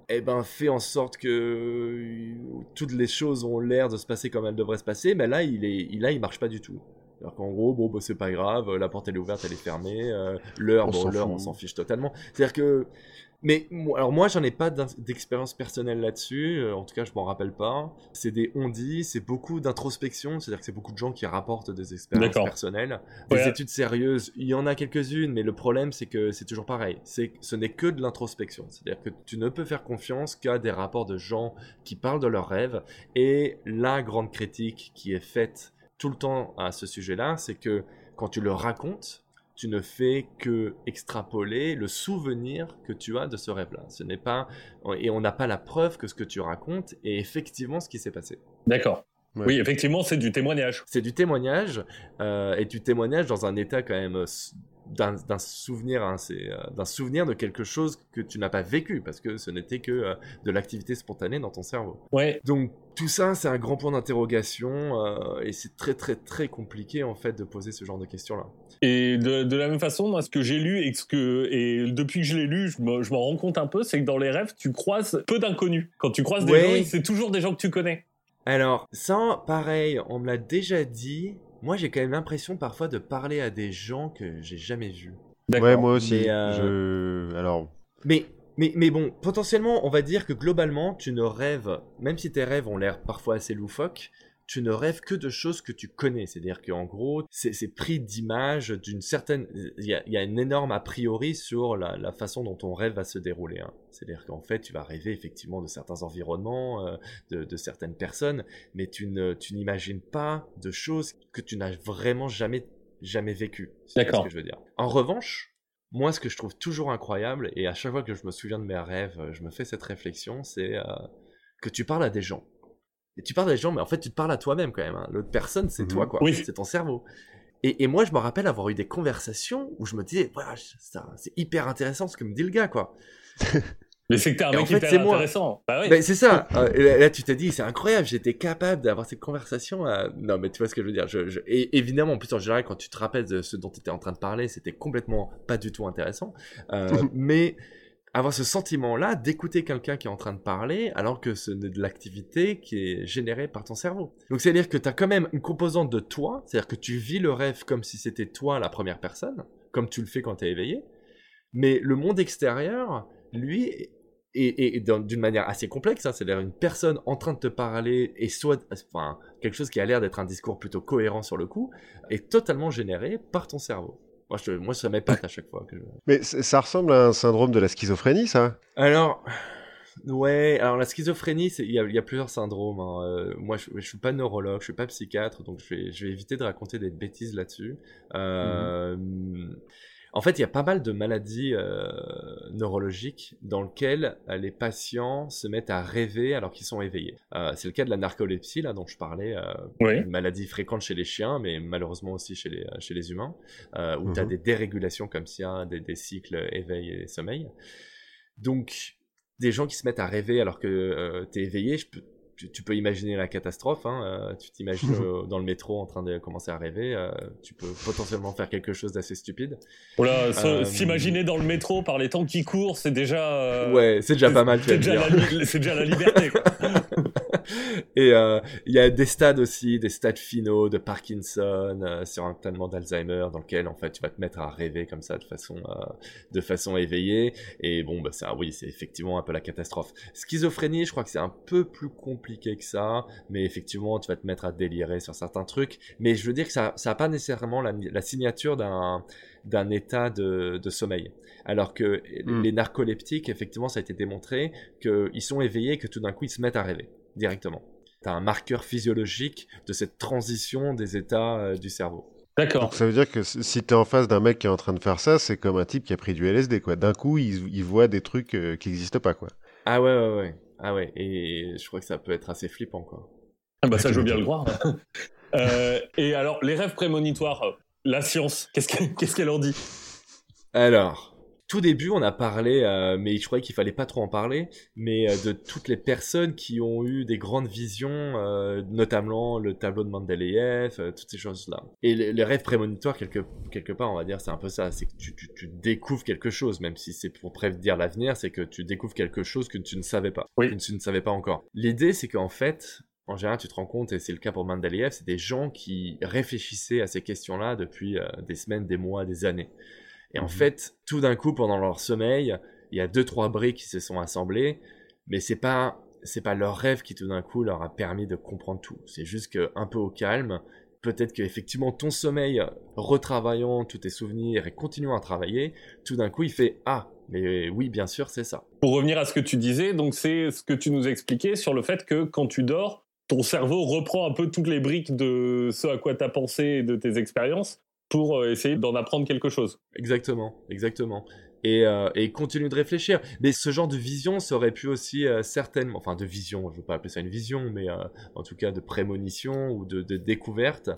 eh ben, fait en sorte que toutes les choses ont l'air de se passer comme elles devraient se passer. Mais là, il est, là, il marche pas du tout. Alors qu'en gros, bon, bah, c'est pas grave, la porte elle est ouverte, elle est fermée, euh, l'heure, bon, l'heure, on s'en fiche totalement. C'est-à-dire que, mais alors moi, j'en ai pas d'expérience personnelle là-dessus. Euh, en tout cas, je m'en rappelle pas. C'est des on-dit, c'est beaucoup d'introspection. C'est-à-dire que c'est beaucoup de gens qui rapportent des expériences personnelles, des études sérieuses. Il y en a quelques-unes, mais le problème, c'est que c'est toujours pareil. C'est, ce n'est que de l'introspection. C'est-à-dire que tu ne peux faire confiance qu'à des rapports de gens qui parlent de leurs rêves. Et la grande critique qui est faite tout le temps à ce sujet-là, c'est que quand tu le racontes, tu ne fais que extrapoler le souvenir que tu as de ce rêve-là. Ce n'est pas et on n'a pas la preuve que ce que tu racontes est effectivement ce qui s'est passé. D'accord. Oui, effectivement, c'est du témoignage. C'est du témoignage euh, et du témoignage dans un état quand même d'un souvenir, hein, euh, d'un souvenir de quelque chose que tu n'as pas vécu parce que ce n'était que euh, de l'activité spontanée dans ton cerveau. Ouais. Donc tout ça, c'est un grand point d'interrogation euh, et c'est très très très compliqué en fait de poser ce genre de questions-là. Et de, la même façon, moi, ce que j'ai lu et ce que et depuis que je l'ai lu, je m'en rends compte un peu, c'est que dans les rêves, tu croises peu d'inconnus. Quand tu croises des gens, c'est toujours des gens que tu connais. Alors ça, pareil, on me l'a déjà dit moi j'ai quand même l'impression parfois de parler à des gens que j'ai jamais vus. Ouais, moi aussi. Euh, je... Alors. Mais, mais, mais bon, potentiellement, on va dire que globalement, tu ne rêves, même si tes rêves ont l'air parfois assez loufoques, tu ne rêves que de choses que tu connais. C'est-à-dire qu'en gros, c'est pris d'images d'une certaine... Il y a, y a une énorme a priori sur la, la, façon dont ton rêve va se dérouler. Hein. C'est-à-dire qu'en fait, tu vas rêver effectivement de certains environnements, euh, de, de, certaines personnes, mais tu n'imagines tu pas de choses que tu n'as vraiment jamais, jamais vécues. D'accord. ce que je veux dire. En revanche, moi, ce que je trouve toujours incroyable, et à chaque fois que je me souviens de mes rêves, je me fais cette réflexion, c'est euh, que tu parles à des gens et tu parles à des gens, mais en fait, tu te parles à toi-même quand même. Hein. L'autre personne, c'est toi, mhm. quoi. C'est ton cerveau. Et, et, moi, je me rappelle avoir eu des conversations où je me disais, voilà, c'est hyper intéressant ce que me dit le gars, quoi. mais c'est que t'es un mec en fait, hyper intéressant. Bah oui. c'est ça. Euh, là, tu t'es dit, c'est incroyable, j'étais capable d'avoir cette conversation. Non, mais tu vois ce que je veux dire. Je, Et évidemment, en plus, en général, quand tu te rappelles de ce dont tu étais en train de parler, c'était complètement pas du tout intéressant. Euh, mais avoir ce sentiment-là d'écouter quelqu'un qui est en train de parler alors que ce n'est de l'activité qui est générée par ton cerveau. Donc c'est-à-dire que tu as quand même une composante de toi, c'est-à-dire que tu vis le rêve comme si c'était toi la première personne, comme tu le fais quand tu es éveillé, mais le monde extérieur, lui, est, d'une manière assez complexe, hein, c'est-à-dire une personne en train de te parler et soit, enfin, quelque chose qui a l'air d'être un discours plutôt cohérent sur le coup, est totalement généré par ton cerveau. Moi, je, moi ça m'épate à chaque fois. Que Mais ça ressemble à un syndrome de la schizophrénie, ça Alors, ouais, alors la schizophrénie, il y, y a, plusieurs syndromes. Hein. Euh, moi, je, je suis pas neurologue, je suis pas psychiatre, donc je vais, je vais éviter de raconter des bêtises là-dessus. Euh, mhm. En fait, il y a pas mal de maladies euh, neurologiques dans lesquelles euh, les patients se mettent à rêver alors qu'ils sont éveillés. Euh, c'est le cas de la narcolepsie, là, dont je parlais, une maladie fréquente chez les chiens, mais malheureusement aussi chez les, chez les humains, où tu as mhm. des dérégulations comme ça, des, des cycles éveil et sommeil. Donc, des gens qui se mettent à rêver alors que tu es éveillé, je peux tu, peux imaginer la catastrophe. Hein, euh, tu t'imagines euh, dans le métro en train de commencer à rêver. Euh, tu peux potentiellement faire quelque chose d'assez stupide. Voilà, s'imaginer dans le métro par les temps qui courent, c'est déjà. ouais, c'est déjà pas mal. C'est déjà, déjà, la liberté. Quoi. Et euh, il y a des stades aussi, des stades finaux de Parkinson, euh, sur un tellement d'Alzheimer, dans lequel en fait tu vas te mettre à rêver comme ça de façon, euh, de façon éveillée. Et bon, bah ça, oui, c'est effectivement un peu la catastrophe. Schizophrénie, je crois que c'est un peu plus compliqué que ça, mais effectivement, tu vas te mettre à délirer sur certains trucs. Mais je veux dire que ça, ça a pas nécessairement la, la signature d'un d'un état de, de, sommeil. Alors que hmm. les narcoleptiques, effectivement, ça a été démontré qu'ils sont éveillés et que tout d'un coup, ils se mettent à rêver directement. Tu as un marqueur physiologique de cette transition des états euh, du cerveau. D'accord. Ça veut dire que si tu es en face d'un mec qui est en train de faire ça, c'est comme un type qui a pris du LSD, quoi. D'un coup, il, il, voit des trucs euh, qui n'existent pas, quoi. Ah ouais, ouais, ouais. Ah ouais, et je crois que ça peut être assez flippant, quoi. Ah bah ça, je veux bien le croire. euh, et alors, les rêves prémonitoires, la science, qu'est-ce qu'elle en dit? Alors, tout début, on a parlé, euh, mais je croyais qu'il fallait pas trop en parler, mais euh, de toutes les personnes qui ont eu des grandes visions, euh, notamment le tableau de Mendeleïev, toutes ces choses-là. Et les, rêves prémonitoires, quelque, quelque part, on va dire, c'est un peu ça, c'est que tu, tu, tu, découvres quelque chose, même si c'est pour prédire l'avenir, c'est que tu découvres quelque chose que tu ne savais pas, oui. que tu ne savais pas encore. L'idée, c'est qu'en fait, en général, tu te rends compte, et c'est le cas pour Mendeleïev, c'est des gens qui réfléchissaient à ces questions-là depuis des semaines, des mois, des années. Et en mhm. fait, tout d'un coup, pendant leur sommeil, il y a deux trois briques qui se sont assemblées, mais c'est pas c'est pas leur rêve qui tout d'un coup leur a permis de comprendre tout. C'est juste que un peu au calme, peut-être que effectivement ton sommeil, retravaillant tous tes souvenirs et continuant à travailler, tout d'un coup il fait ah mais oui bien sûr c'est ça. Pour revenir à ce que tu disais, donc c'est ce que tu nous expliquais sur le fait que quand tu dors, ton cerveau reprend un peu toutes les briques de ce à quoi tu as pensé et de tes expériences pour euh, essayer d'en apprendre quelque chose. Exactement, exactement. et, euh, et continue de réfléchir. Mais ce genre de vision, ça aurait pu aussi euh, certainement, enfin de vision, je ne veux pas appeler ça une vision, mais en tout cas de prémonition ou de, de, découverte,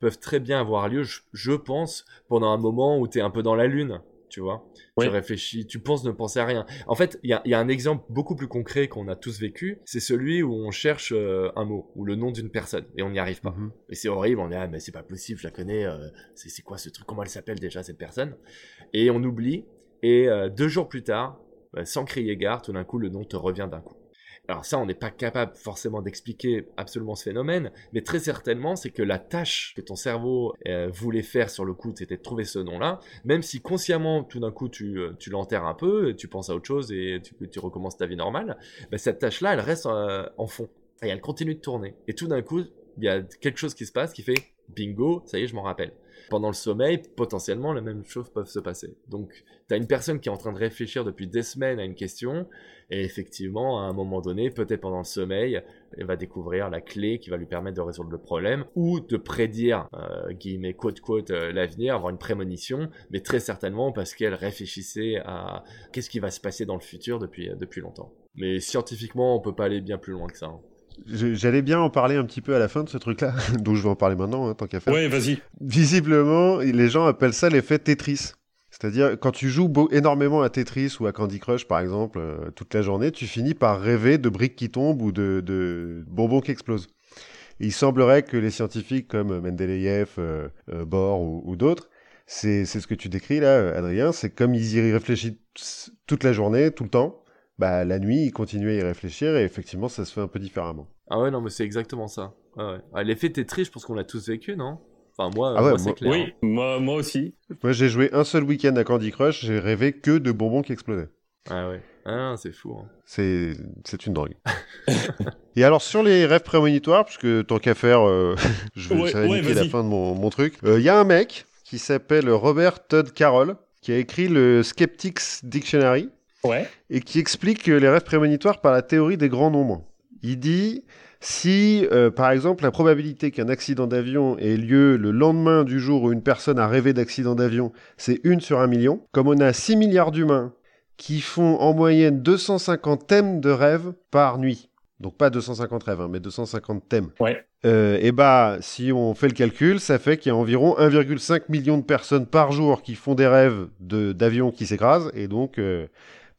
peuvent très bien avoir lieu, je, pense, pendant un moment où tu es un peu dans la lune, tu vois. Tu réfléchis, tu penses ne penser à rien. En fait, il y a, y a, un exemple beaucoup plus concret qu'on a tous vécu, c'est celui où on cherche un mot ou le nom d'une personne et on n'y arrive pas. Mm-hmm. Et c'est horrible, on est ah mais c'est pas possible, je la connais, c'est quoi ce truc, comment elle s'appelle déjà cette personne? Et on oublie et euh, deux jours plus tard, bah, sans crier gare, tout d'un coup, le nom te revient d'un coup. Alors ça, on n'est pas capable forcément d'expliquer absolument ce phénomène, mais très certainement, c'est que la tâche que ton cerveau euh, voulait faire sur le coup, c'était de trouver ce nom-là, même si consciemment, tout d'un coup, tu, euh, tu l'enterres un peu, tu penses à autre chose et tu, recommences ta vie normale, bah, cette tâche-là, elle reste en fond et elle continue de tourner. Et tout d'un coup, il y a quelque chose qui se passe qui fait bingo, ça y est, je m'en rappelle. Pendant le sommeil, potentiellement, la même chose peut se passer. Donc, tu as une personne qui est en train de réfléchir depuis des semaines à une question, et effectivement, à un moment donné, peut-être pendant le sommeil, elle va découvrir la clé qui va lui permettre de résoudre le problème, ou de prédire, euh, guillemets, quote quote, euh, l'avenir, avoir une prémonition, mais très certainement parce qu'elle réfléchissait à qu'est-ce qui va se passer dans le futur depuis, depuis longtemps. Mais scientifiquement, on peut pas aller bien plus loin que ça. Hein. J'allais bien en parler un petit peu à la fin de ce truc-là, dont je vais en parler maintenant, hein, tant qu'à faire. Ouais, vas-y. Visiblement, les gens appellent ça l'effet Tetris. C'est-à-dire, quand tu joues énormément à Tetris ou à Candy Crush, par exemple, euh, toute la journée, tu finis par rêver de briques qui tombent ou de, bonbons qui explosent. il semblerait que les scientifiques comme Mendeleïev, euh, euh, Bohr ou, d'autres, c'est ce que tu décris là, Adrien, c'est comme ils y réfléchissent toute la journée, tout le temps, bah, la nuit, ils continuent à y réfléchir et effectivement, ça se fait un peu différemment. Ah ouais, non, mais c'est exactement ça. Ah L'effet Tetris, je pense qu'on l'a tous vécu, non? Enfin, moi, ah moi c'est clair. Oui, moi, moi aussi. Moi, j'ai joué un seul week-end à Candy Crush, j'ai rêvé que de bonbons qui explosaient. Ah ouais. Ah, c'est fou. Hein. C'est, c'est une drogue. et alors, sur les rêves prémonitoires, puisque tant qu'à faire, euh, je vais ouais, la fin de mon, mon truc, il euh, y a un mec qui s'appelle Robert Todd Carroll, qui a écrit le Skeptics Dictionary et qui explique les rêves prémonitoires par la théorie des grands nombres. Il dit si, euh, par exemple, la probabilité qu'un accident d'avion ait lieu le lendemain du jour où une personne a rêvé d'accident d'avion, c'est une sur un million, comme on a 6 milliards d'humains qui font en moyenne 250 thèmes de rêves par nuit, donc pas 250 rêves, hein, mais 250 thèmes. Ouais. Euh, et bah, si on fait le calcul, ça fait qu'il y a environ 1,5 million de personnes par jour qui font des rêves d'avions qui s'écrasent, et donc euh,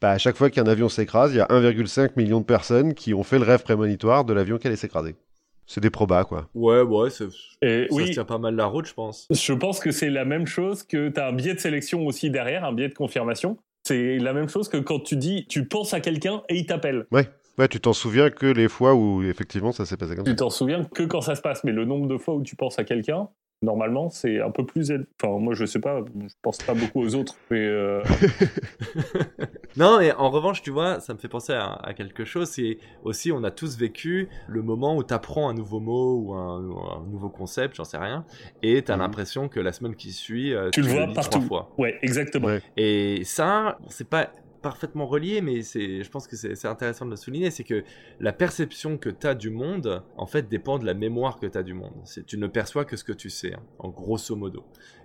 bah, à chaque fois qu'un avion s'écrase, il y a 1,5 million de personnes qui ont fait le rêve prémonitoire de l'avion qui allait s'écraser. C'est des probas, quoi. Ouais, ouais, ça oui, tient pas mal la route, je pense. Je pense que c'est la même chose que tu as un biais de sélection aussi derrière, un biais de confirmation. C'est la même chose que quand tu dis, tu penses à quelqu'un et il t'appelle. Ouais. Ouais, tu t'en souviens que les fois où effectivement ça s'est passé comme ça. Tu t'en souviens que quand ça se passe, mais le nombre de fois où tu penses à quelqu'un, normalement, c'est un peu plus. Enfin, moi, je sais pas, je pense pas beaucoup aux autres, mais. Euh, non, et en revanche, tu vois, ça me fait penser à, quelque chose. C'est aussi, on a tous vécu le moment où tu apprends un nouveau mot ou un, nouveau concept, j'en sais rien, et tu as mhm. l'impression que la semaine qui suit, euh, tu, le vois partout. Fois. Ouais, exactement. Et ça, c'est pas parfaitement relié, mais c'est, je pense que c'est intéressant de le souligner, c'est que la perception que tu as du monde, en fait, dépend de la mémoire que tu as du monde. Tu ne perçois que ce que tu sais, hein, en grosso modo.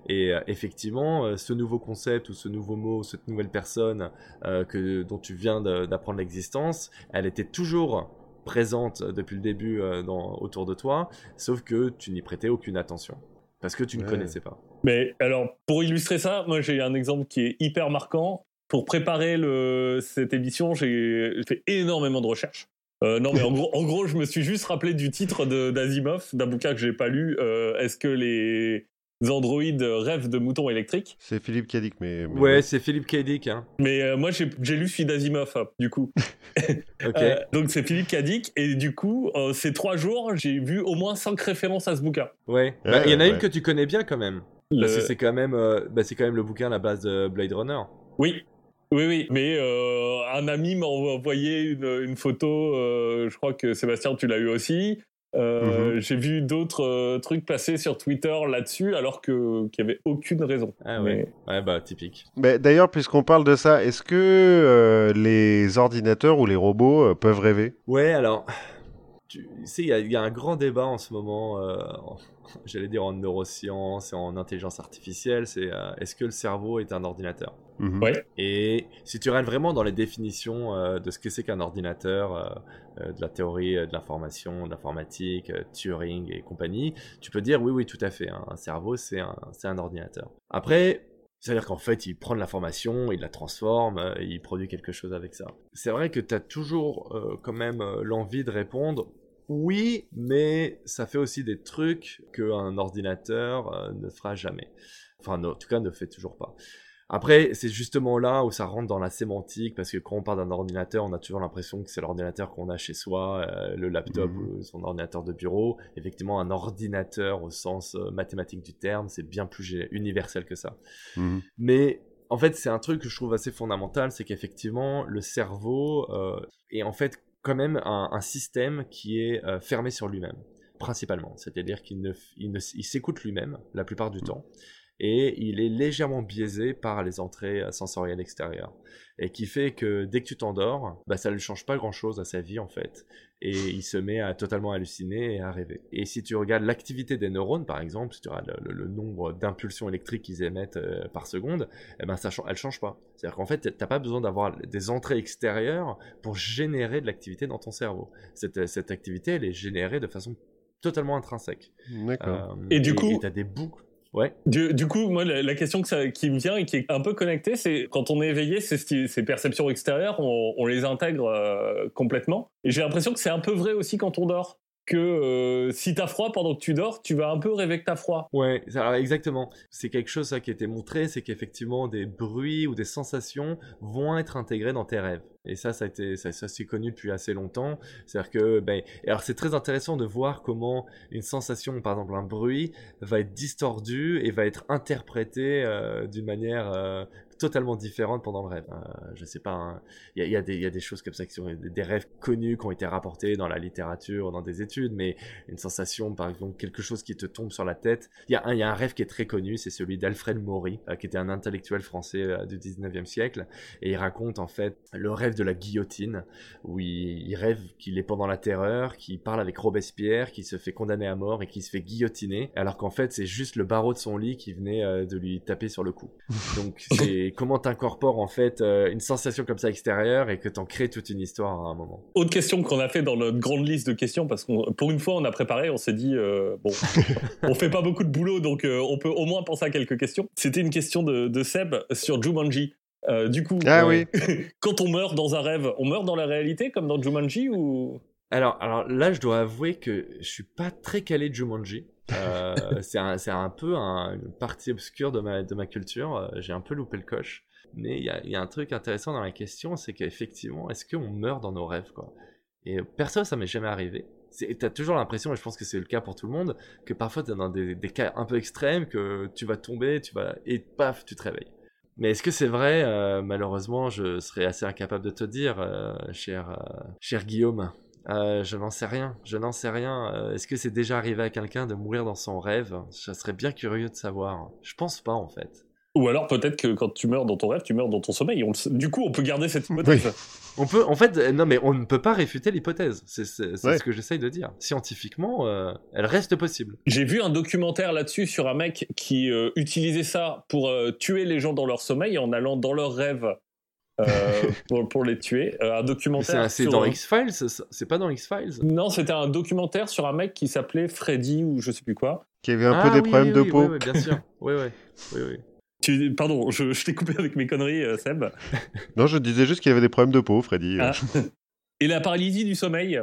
Et euh, effectivement, euh, ce nouveau concept ou ce nouveau mot, cette nouvelle personne euh, que, dont tu viens d'apprendre l'existence, elle était toujours présente depuis le début dans, autour de toi, sauf que tu n'y prêtais aucune attention parce que tu ne connaissais pas. Mais alors, pour illustrer ça, moi j'ai un exemple qui est hyper marquant pour préparer le, cette émission, j'ai fait énormément de recherches. Euh, non, mais en gros, en gros, je me suis juste rappelé du titre d'Asimov, d'un bouquin que j'ai pas lu. Euh, est-ce que les androïdes rêvent de moutons électriques? C'est Philippe Kadik, mais, ouais, c'est Philippe Kadik. Hein. Mais euh, moi, j'ai lu celui d'Asimov, hein, du coup. donc c'est Philippe Kadik, et du coup, ces trois jours, j'ai vu au moins cinq références à ce bouquin. Ouais. Bah, il y en a une que tu connais bien quand même. c'est quand même, bah, c'est quand même le bouquin à la base de Blade Runner. Oui, oui, oui, mais euh, un ami m'a envoyé une, photo, euh, je crois que Sébastien, tu l'as eu aussi. Euh, mhm. J'ai vu d'autres trucs passer sur Twitter là-dessus, alors qu'il n'y avait aucune raison. Ah ouais, ouais bah typique. Mais D'ailleurs, puisqu'on parle de ça, est-ce que les ordinateurs ou les robots peuvent rêver? Ouais, alors tu sais, il y, a un grand débat en ce moment, euh, j'allais dire en neurosciences et en intelligence artificielle, c'est euh, est-ce que le cerveau est un ordinateur? Mhm. Et si tu rentres vraiment dans les définitions euh, de ce que c'est qu'un ordinateur, de la théorie de l'information, de l'informatique, Turing et compagnie, tu peux dire oui, oui, tout à fait, hein, un cerveau, c'est un, un ordinateur. Après, c'est-à-dire qu'en fait, il prend de l'information, il la transforme, il produit quelque chose avec ça. C'est vrai que tu as toujours quand même l'envie de répondre oui, mais ça fait aussi des trucs qu'un ordinateur euh, ne fera jamais. Enfin, en tout cas, ne fait toujours pas. Après, c'est justement là où ça rentre dans la sémantique, parce que quand on parle d'un ordinateur, on a toujours l'impression que c'est l'ordinateur qu'on a chez soi, euh, le laptop mmh. ou son ordinateur de bureau. Effectivement, un ordinateur au sens euh, mathématique du terme, c'est bien plus universel que ça. Mmh. Mais en fait, c'est un truc que je trouve assez fondamental, c'est qu'effectivement, le cerveau est en fait quand même un, système qui est euh, fermé sur lui-même, principalement. C'est-à-dire qu'il ne, il s'écoute lui-même la plupart du mm. temps et il est légèrement biaisé par les entrées euh, sensorielles extérieures. Et qui fait que dès que tu t'endors, bah, ça ne change pas grand-chose à sa vie en fait. Et il se met à totalement halluciner et à rêver. Et si tu regardes l'activité des neurones, par exemple, si tu regardes le, nombre d'impulsions électriques qu'ils émettent euh, par seconde, eh ben ça, elle change pas. C'est-à-dire qu'en fait, tu n'as pas besoin d'avoir des entrées extérieures pour générer de l'activité dans ton cerveau. Cette, cette activité, elle est générée de façon totalement intrinsèque. D'accord. Euh, et du coup, tu as des boucles Ouais. Du, du, coup, moi, la, question que ça, qui me vient et qui est un peu connectée, c'est quand on est éveillé, ces, ces perceptions extérieures, on, on les intègre euh, complètement. Et j'ai l'impression que c'est un peu vrai aussi quand on dort que euh, si t'as froid pendant que tu dors, tu vas un peu rêver que t'as froid. Ouais, exactement. C'est quelque chose ça, qui a été montré, c'est qu'effectivement des bruits ou des sensations vont être intégrés dans tes rêves. Et ça, ça a été, ça, c'est connu depuis assez longtemps. C'est-à-dire que, ben, alors c'est très intéressant de voir comment une sensation, par exemple un bruit, va être distordu et va être interprété euh, d'une manière euh, totalement différente pendant le rêve. Euh, je sais pas, hein. il y, a, des choses comme ça qui sont des, rêves connus qui ont été rapportés dans la littérature, dans des études, mais une sensation, par exemple, quelque chose qui te tombe sur la tête. Il y, a un, y a un rêve qui est très connu, c'est celui d'Alfred Maury, euh, qui était un intellectuel français euh, du 19e siècle, et il raconte en fait le rêve de la guillotine, où il, rêve qu'il est pendant la terreur, qu'il parle avec Robespierre, qui se fait condamner à mort et qui se fait guillotiner, alors qu'en fait c'est juste le barreau de son lit qui venait de lui taper sur le cou. Donc c'est comment t'incorpores en fait euh, une sensation comme ça extérieure et que t'en crées toute une histoire à un moment. Autre question qu'on a fait dans notre grande liste de questions parce que pour une fois on a préparé, on s'est dit euh, bon, on fait pas beaucoup de boulot donc euh, on peut au moins penser à quelques questions. C'était une question de, Seb sur Jumanji. du coup, ah oui. quand on meurt dans un rêve, on meurt dans la réalité comme dans Jumanji ou? Alors, alors là, je dois avouer que je suis pas très calé de Jumanji. Euh, c'est un, un, peu une partie obscure de ma, de ma culture. Euh, j'ai un peu loupé le coche. Mais il y a, y a, un truc intéressant dans la question, c'est qu'effectivement, est-ce qu'on meurt dans nos rêves quoi? Et perso, ça m'est jamais arrivé. T'as toujours l'impression, et je pense que c'est le cas pour tout le monde, que parfois t'es dans des, cas un peu extrêmes, que tu vas tomber, tu vas et paf, tu te réveilles. Mais est-ce que c'est vrai? Euh, Malheureusement, je serais assez incapable de te dire, cher, cher Guillaume. Euh, je n'en sais rien. Je n'en sais rien. Euh, est-ce que c'est déjà arrivé à quelqu'un de mourir dans son rêve? Je serais bien curieux de savoir. Je pense pas en fait. Ou alors peut-être que quand tu meurs dans ton rêve, tu meurs dans ton sommeil. Du coup, on peut garder cette hypothèse. On peut, en fait, euh, non, mais on ne peut pas réfuter l'hypothèse. C'est ce que j'essaye de dire. Scientifiquement, elle reste possible. J'ai vu un documentaire là-dessus sur un mec qui utilisait ça pour tuer les gens dans leur sommeil en allant dans leur rêve euh, pour, les tuer. Euh, un documentaire. C'est dans X-Files C'est pas dans X-Files Non, c'était un documentaire sur un mec qui s'appelait Freddy ou je sais plus quoi. Qui avait un peu ah des problèmes de peau. Oui, bien sûr. oui, oui. oui, oui. Tu, pardon, je, t'ai coupé avec mes conneries, euh, Seb. non, je disais juste qu'il avait des problèmes de peau, Freddy. Ah. Et la paralysie du sommeil,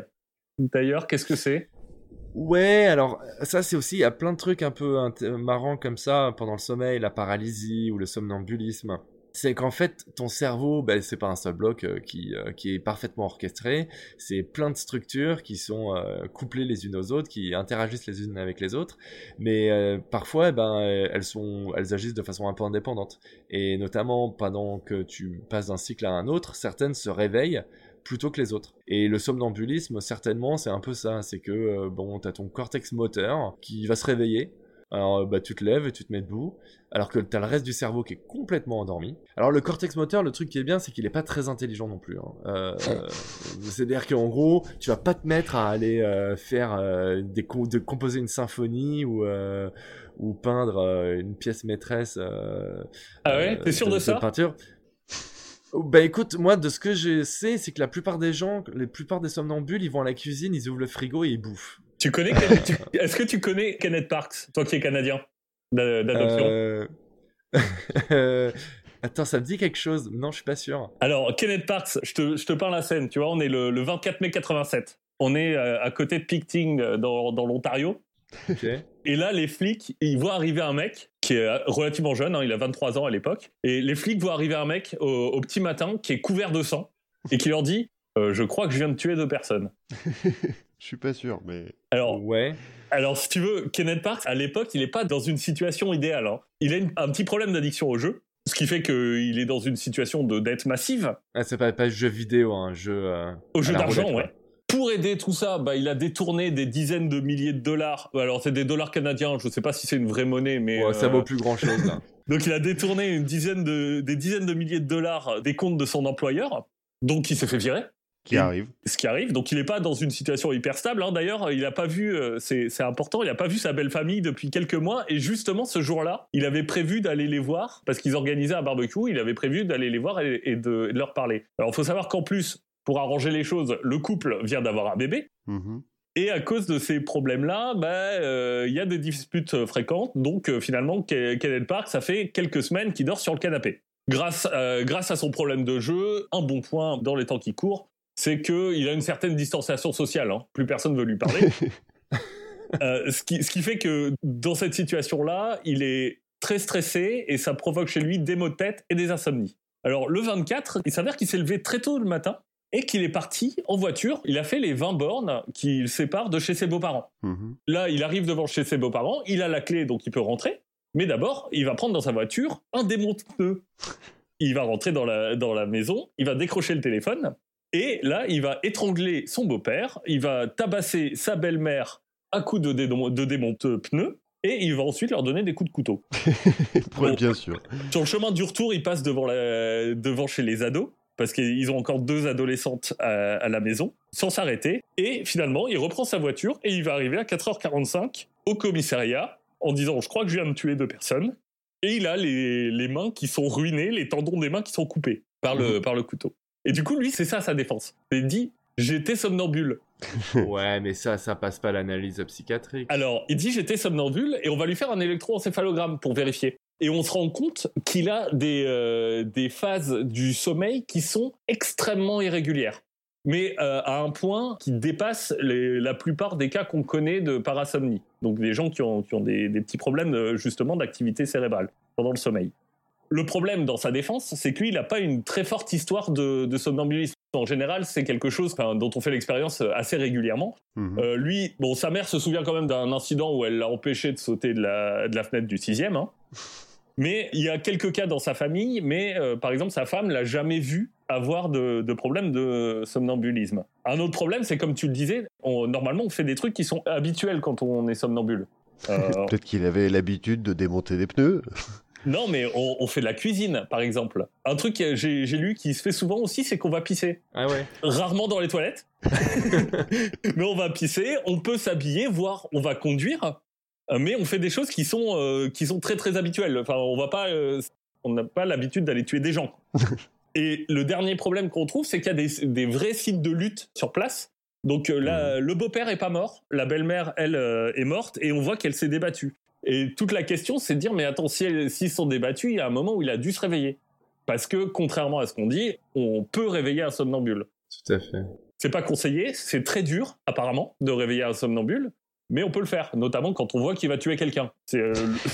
d'ailleurs, qu'est-ce que c'est? Ouais, alors ça c'est aussi, il y a plein de trucs un peu marrants comme ça pendant le sommeil, la paralysie ou le somnambulisme c'est qu'en fait, ton cerveau, ben, c'est pas un seul bloc euh, qui, euh, qui est parfaitement orchestré, c'est plein de structures qui sont euh, couplées les unes aux autres, qui interagissent les unes avec les autres, mais parfois, eh ben, elles agissent de façon un peu indépendante. Et notamment, pendant que tu passes d'un cycle à un autre, certaines se réveillent plutôt que les autres. Et le somnambulisme, certainement, c'est un peu ça, c'est que, bon, t'as ton cortex moteur qui va se réveiller, Alors, bah, tu te lèves et tu te mets debout, alors que t'as le reste du cerveau qui est complètement endormi. Alors, le cortex moteur, le truc qui est bien, c'est qu'il est pas très intelligent non plus. Hein. Euh, C'est-à-dire qu'en gros, tu vas pas te mettre à aller euh, faire euh, des de composer une symphonie ou euh, ou peindre une pièce maîtresse. ah ouais, t'es sûr de, de ça? peinture. Bah écoute, moi de ce que je sais, c'est que la plupart des gens, les plupart des somnambules, ils vont à la cuisine, ils ouvrent le frigo et ils bouffent. Tu connais Est-ce que tu connais Kenneth Parks, toi qui es canadien d'adoption euh... Attends, ça me dit quelque chose Non, je suis pas sûr. Alors, Kenneth Parks, je te, je te parle la scène. Tu vois, on est le, 24 mai 87. On est euh, à côté de Picting euh, dans, dans l'Ontario. Et là, les flics, ils voient arriver un mec qui est euh, relativement jeune, hein, il a 23 ans à l'époque. Et les flics voient arriver un mec au, petit matin qui est couvert de sang et qui leur dit Je crois que je viens de tuer deux personnes. Je suis pas sûr, mais. Alors, ouais. Alors, si tu veux, Kenneth Parks, à l'époque, il n'est pas dans une situation idéale. Hein. Il a un petit problème d'addiction au jeu, ce qui fait qu'il est dans une situation de dette massive. Ah, c'est pas, pas jeu vidéo, un jeu. Euh, au jeu d'argent, ouais. Pour aider tout ça, bah, il a détourné des dizaines de milliers de dollars. Alors, c'est des dollars canadiens, je ne sais pas si c'est une vraie monnaie, mais. Ouais, ça euh, vaut plus grand chose, là. Donc, il a détourné une dizaine de, des dizaines de milliers de dollars des comptes de son employeur. Donc, il s'est fait virer. Qui arrive. Ce qui arrive. Donc il n'est pas dans une situation hyper stable. Hein. D'ailleurs, il n'a pas vu, euh, c'est important, il n'a pas vu sa belle famille depuis quelques mois. Et justement, ce jour-là, il avait prévu d'aller les voir parce qu'ils organisaient un barbecue. Il avait prévu d'aller les voir et, de, leur parler. Alors il faut savoir qu'en plus, pour arranger les choses, le couple vient d'avoir un bébé. Mm-hmm. Et à cause de ces problèmes-là, bah, euh, il y a des disputes fréquentes. Donc euh, finalement, Kenneth Park, ça fait quelques semaines qu'il dort sur le canapé. Grâce, grâce à son problème de jeu, un bon point dans les temps qui courent, c'est qu'il a une certaine distanciation sociale. Hein. Plus personne ne veut lui parler. Euh, ce, qui, fait que dans cette situation-là, il est très stressé et ça provoque chez lui des maux de tête et des insomnies. Alors le 24, il s'avère qu'il s'est levé très tôt le matin et qu'il est parti en voiture. Il a fait les 20 bornes qui le séparent de chez ses beaux-parents. Mhm. Là, il arrive devant chez ses beaux-parents, il a la clé donc il peut rentrer. Mais d'abord, il va prendre dans sa voiture un démonte-pneu. Il va rentrer dans la, dans la maison, il va décrocher le téléphone et là, il va étrangler son beau-père, il va tabasser sa belle-mère à coups de, de démonte-pneus, et il va ensuite leur donner des coups de couteau. bien sûr. Sur le chemin du retour, il passe devant, devant chez les ados, parce qu'ils ont encore deux adolescentes à, la maison, sans s'arrêter. Et finalement, il reprend sa voiture et il va arriver à 4h45 au commissariat en disant Je crois que je viens de tuer deux personnes. Et il a les, les mains qui sont ruinées, les tendons des mains qui sont coupés par le, mhm. par le couteau. Et du coup, lui, c'est ça sa défense. Il dit J'étais somnambule. ouais, mais ça, ça passe pas l'analyse psychiatrique. Alors, il dit J'étais somnambule et on va lui faire un électroencéphalogramme pour vérifier. Et on se rend compte qu'il a des, euh, des phases du sommeil qui sont extrêmement irrégulières. Mais euh, à un point qui dépasse la plupart des cas qu'on connaît de parasomnie. Donc des gens qui ont, qui ont des, des petits problèmes euh, justement d'activité cérébrale pendant le sommeil. Le problème dans sa défense, c'est que lui, il n'a pas une très forte histoire de, somnambulisme. En général, c'est quelque chose dont on fait l'expérience euh, assez régulièrement. Mhm. Euh, lui, bon, sa mère se souvient quand même d'un incident où elle l'a empêché de sauter de la, fenêtre du sixième. Hein. Mais il y a quelques cas dans sa famille, mais euh, par exemple, sa femme l'a jamais vu avoir de, de problème de somnambulisme. Un autre problème, c'est comme tu le disais, normalement, on fait des trucs qui sont habituels quand on est somnambule. Peut-être qu'il avait l'habitude de démonter des pneus. Non, mais on, fait de la cuisine, par exemple. Un truc que j'ai lu qui se fait souvent aussi, c'est qu'on va pisser. Ah ouais. Rarement dans les toilettes. mais on va pisser, on peut s'habiller, voire on va conduire. Mais on fait des choses qui sont, euh, qui sont très très habituelles. Enfin, on va pas, euh, on n'a pas l'habitude d'aller tuer des gens. Et le dernier problème qu'on trouve, c'est qu'il y a des, vrais sites de lutte sur place. Donc euh, là, mmh. le beau-père est pas mort, la belle-mère, elle, est morte, et on voit qu'elle s'est débattue. Et toute la question, c'est de dire, mais attends, s'ils sont débattus, il y a un moment où il a dû se réveiller. Parce que, contrairement à ce qu'on dit, on peut réveiller un somnambule. Tout à fait. C'est pas conseillé, c'est très dur, apparemment, de réveiller un somnambule, mais on peut le faire, notamment quand on voit qu'il va tuer quelqu'un. C'est euh,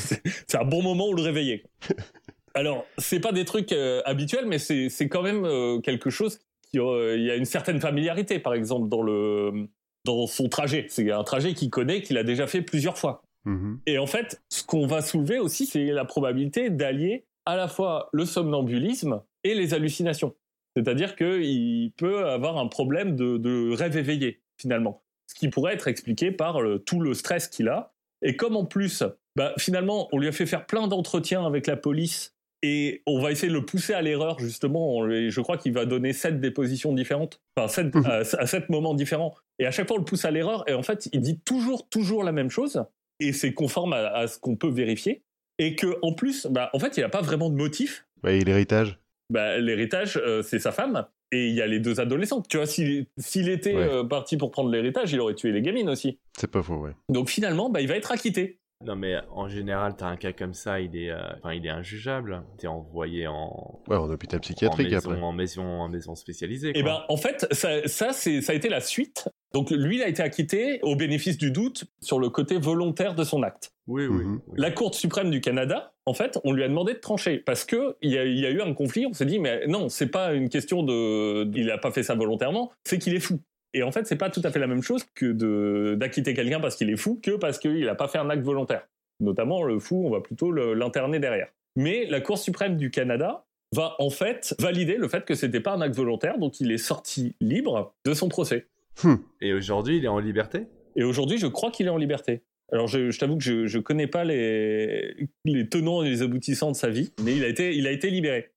un bon moment où le réveiller. Alors, c'est pas des trucs euh, habituels, mais c'est quand même euh, quelque chose qui il y a une certaine familiarité, par exemple, dans, le, dans son trajet. C'est un trajet qu'il connaît, qu'il a déjà fait plusieurs fois. Mhm. Et en fait, ce qu'on va soulever aussi, c'est la probabilité d'allier à la fois le somnambulisme et les hallucinations. C'est-à-dire qu'il peut avoir un problème de, rêve éveillé, finalement. Ce qui pourrait être expliqué par tout le stress qu'il a Et comme en plus, bah, finalement, on lui a fait faire plein d'entretiens avec la police et on va essayer de le pousser à l'erreur, justement. Je crois qu'il va donner sept dépositions différentes, enfin, sept, mmh. à, sept moments différents. Et à chaque fois, on le pousse à l'erreur. Et en fait, il dit toujours, toujours la même chose. Et c'est conforme à, ce qu'on peut vérifier. Et que en plus, bah, en fait, il n'a pas vraiment de motif. Bah, et l'héritage bah, L'héritage, euh, c'est sa femme. Et il y a les deux adolescentes. Tu vois, s'il était euh, parti pour prendre l'héritage, il aurait tué les gamines aussi. C'est pas faux, ouais. Donc finalement, bah, il va être acquitté. Non mais en général, t'as un cas comme ça, il est, euh, enfin, il est injugable. T'es envoyé en, ouais, en hôpital psychiatrique en maison, après, en maison, en maison spécialisée. Et eh ben, en fait, ça, ça, c'est, ça a été la suite. Donc lui, il a été acquitté au bénéfice du doute sur le côté volontaire de son acte. Oui, oui. Mhm. La Cour suprême du Canada, en fait, on lui a demandé de trancher parce que il y, a, y a eu un conflit. On s'est dit, mais non, c'est pas une question de, il a pas fait ça volontairement, c'est qu'il est fou. Et en fait, c'est pas tout à fait la même chose que d'acquitter quelqu'un parce qu'il est fou que parce qu'il a pas fait un acte volontaire. Notamment, le fou, on va plutôt l'interner derrière. Mais la Cour suprême du Canada va en fait valider le fait que c'était pas un acte volontaire, donc il est sorti libre de son procès. Hmm. Et aujourd'hui, il est en liberté? Et aujourd'hui, je crois qu'il est en liberté. Alors, je, t'avoue que je ne connais pas les, les tenants et les aboutissants de sa vie, mais il a été, il a été libéré.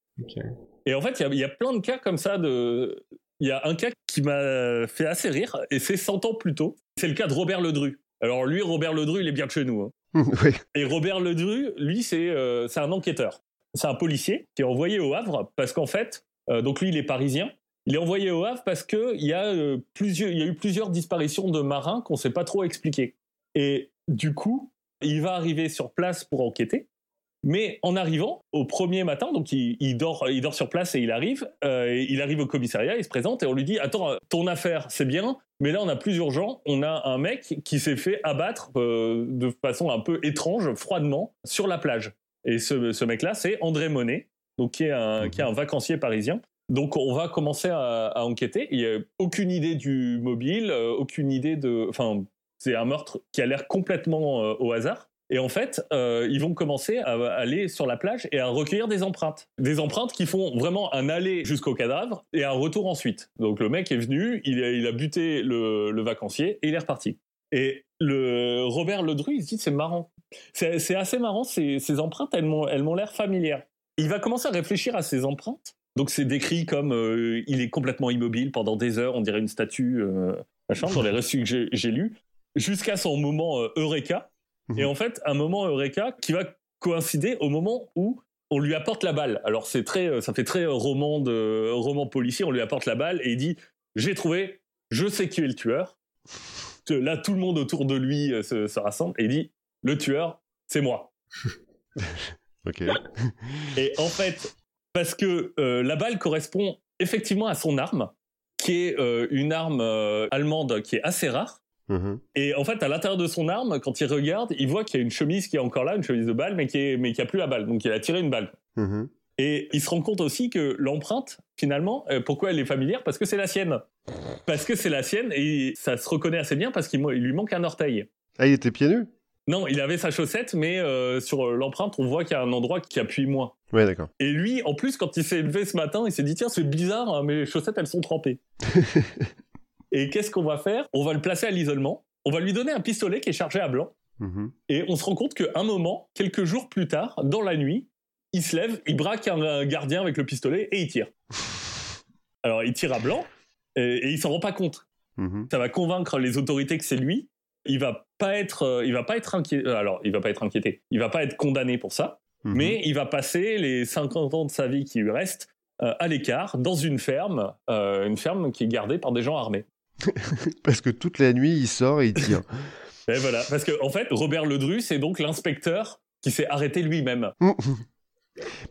Et en fait, il y, y, a plein de cas comme ça. De... Il y a un cas qui m'a fait assez rire, et c'est 100 ans plus tôt. C'est le cas de Robert Ledru. Alors lui, Robert Ledru, il est bien de chez nous. Hein. Et Robert Ledru, lui, euh, c'est un enquêteur. C'est un policier qui est envoyé au Havre parce qu'en fait, euh, donc lui, il est parisien. Il est envoyé au Havre parce qu'il y, a, euh, plusieurs, il y a eu plusieurs disparitions de marins qu'on ne sait pas trop expliquer. Et du coup, il va arriver sur place pour enquêter. Mais en arrivant au premier matin, donc il, dort, il dort sur place et il arrive, il arrive au commissariat, il se présente et on lui dit attends, ton affaire c'est bien, mais là, on a plus urgent. On a un mec qui s'est fait abattre euh, de façon un peu étrange, froidement, sur la plage. Et ce, mec-là, c'est André Monet, donc qui est, un, qui est un vacancier parisien. Donc on va commencer à, enquêter. Il n'y a aucune idée du mobile, euh, aucune idée de... Enfin, c'est un meurtre qui a l'air complètement euh, au hasard. Et en fait, euh, ils vont commencer à aller sur la plage et à recueillir des empreintes. Des empreintes qui font vraiment un aller jusqu'au cadavre et un retour ensuite. Donc le mec est venu, il a, buté le, vacancier et il est reparti. Et le Robert Ledru, il se dit c'est marrant. C'est assez marrant, ces, empreintes, elles m'ont l'air familières. Il va commencer à réfléchir à ces empreintes. Donc c'est décrit comme euh, il est complètement immobile pendant des heures, on dirait une statue, euh, machin, dans les récits que j'ai lus, jusqu'à son moment Eureka, et mhm. en fait, un moment Eureka qui va coïncider au moment où on lui apporte la balle. Alors c'est très, euh, ça fait très roman de roman policier. On lui apporte la balle et il dit j'ai trouvé, je sais qui est le tueur. Là, tout le monde autour de lui euh, se, rassemble et il dit le tueur, c'est moi. ok. Et en fait, parce que euh, la balle correspond effectivement à son arme, qui est une arme allemande qui est assez rare, Mhm. Et en fait, à l'intérieur de son arme, quand il regarde, il voit qu'il y a une chemise qui est encore là, une chemise de balle, mais qui, est, mais qui a plus la balle. Donc il a tiré une balle. Mhm. Et il se rend compte aussi que l'empreinte, finalement, euh, pourquoi elle est familière? Parce que c'est la sienne. Parce que c'est la sienne et ça se reconnaît assez bien parce qu'il lui manque un orteil. Ah, il était pieds nus? Non, il avait sa chaussette, mais euh, sur l'empreinte, on voit qu'il y a un endroit qui appuie moins. Ouais, d'accord. Et lui, en plus, quand il s'est levé ce matin, il s'est dit tiens, c'est bizarre, hein, mes chaussettes, elles sont trempées. et qu'est-ce qu'on va faire? On va le placer à l'isolement on va lui donner un pistolet qui est chargé à blanc. Mhm. Et on se rend compte qu'à un moment, quelques jours plus tard, dans la nuit, il se lève, il braque un gardien avec le pistolet et il tire. Alors il tire à blanc et, il s'en rend pas compte. Mhm. Ça va convaincre les autorités que c'est lui. Il va pas être, euh, il va pas être inquiété. Euh, alors il va pas être inquiété. Il va pas être condamné pour ça. Mhm. Mais il va passer les 50 ans de sa vie qui lui restent euh, à l'écart dans une ferme, une ferme qui est gardée par des gens armés. parce que toute la nuit, il sort et il tire. et voilà, parce que en fait, Robert Ledru, c'est donc l'inspecteur qui s'est arrêté lui-même.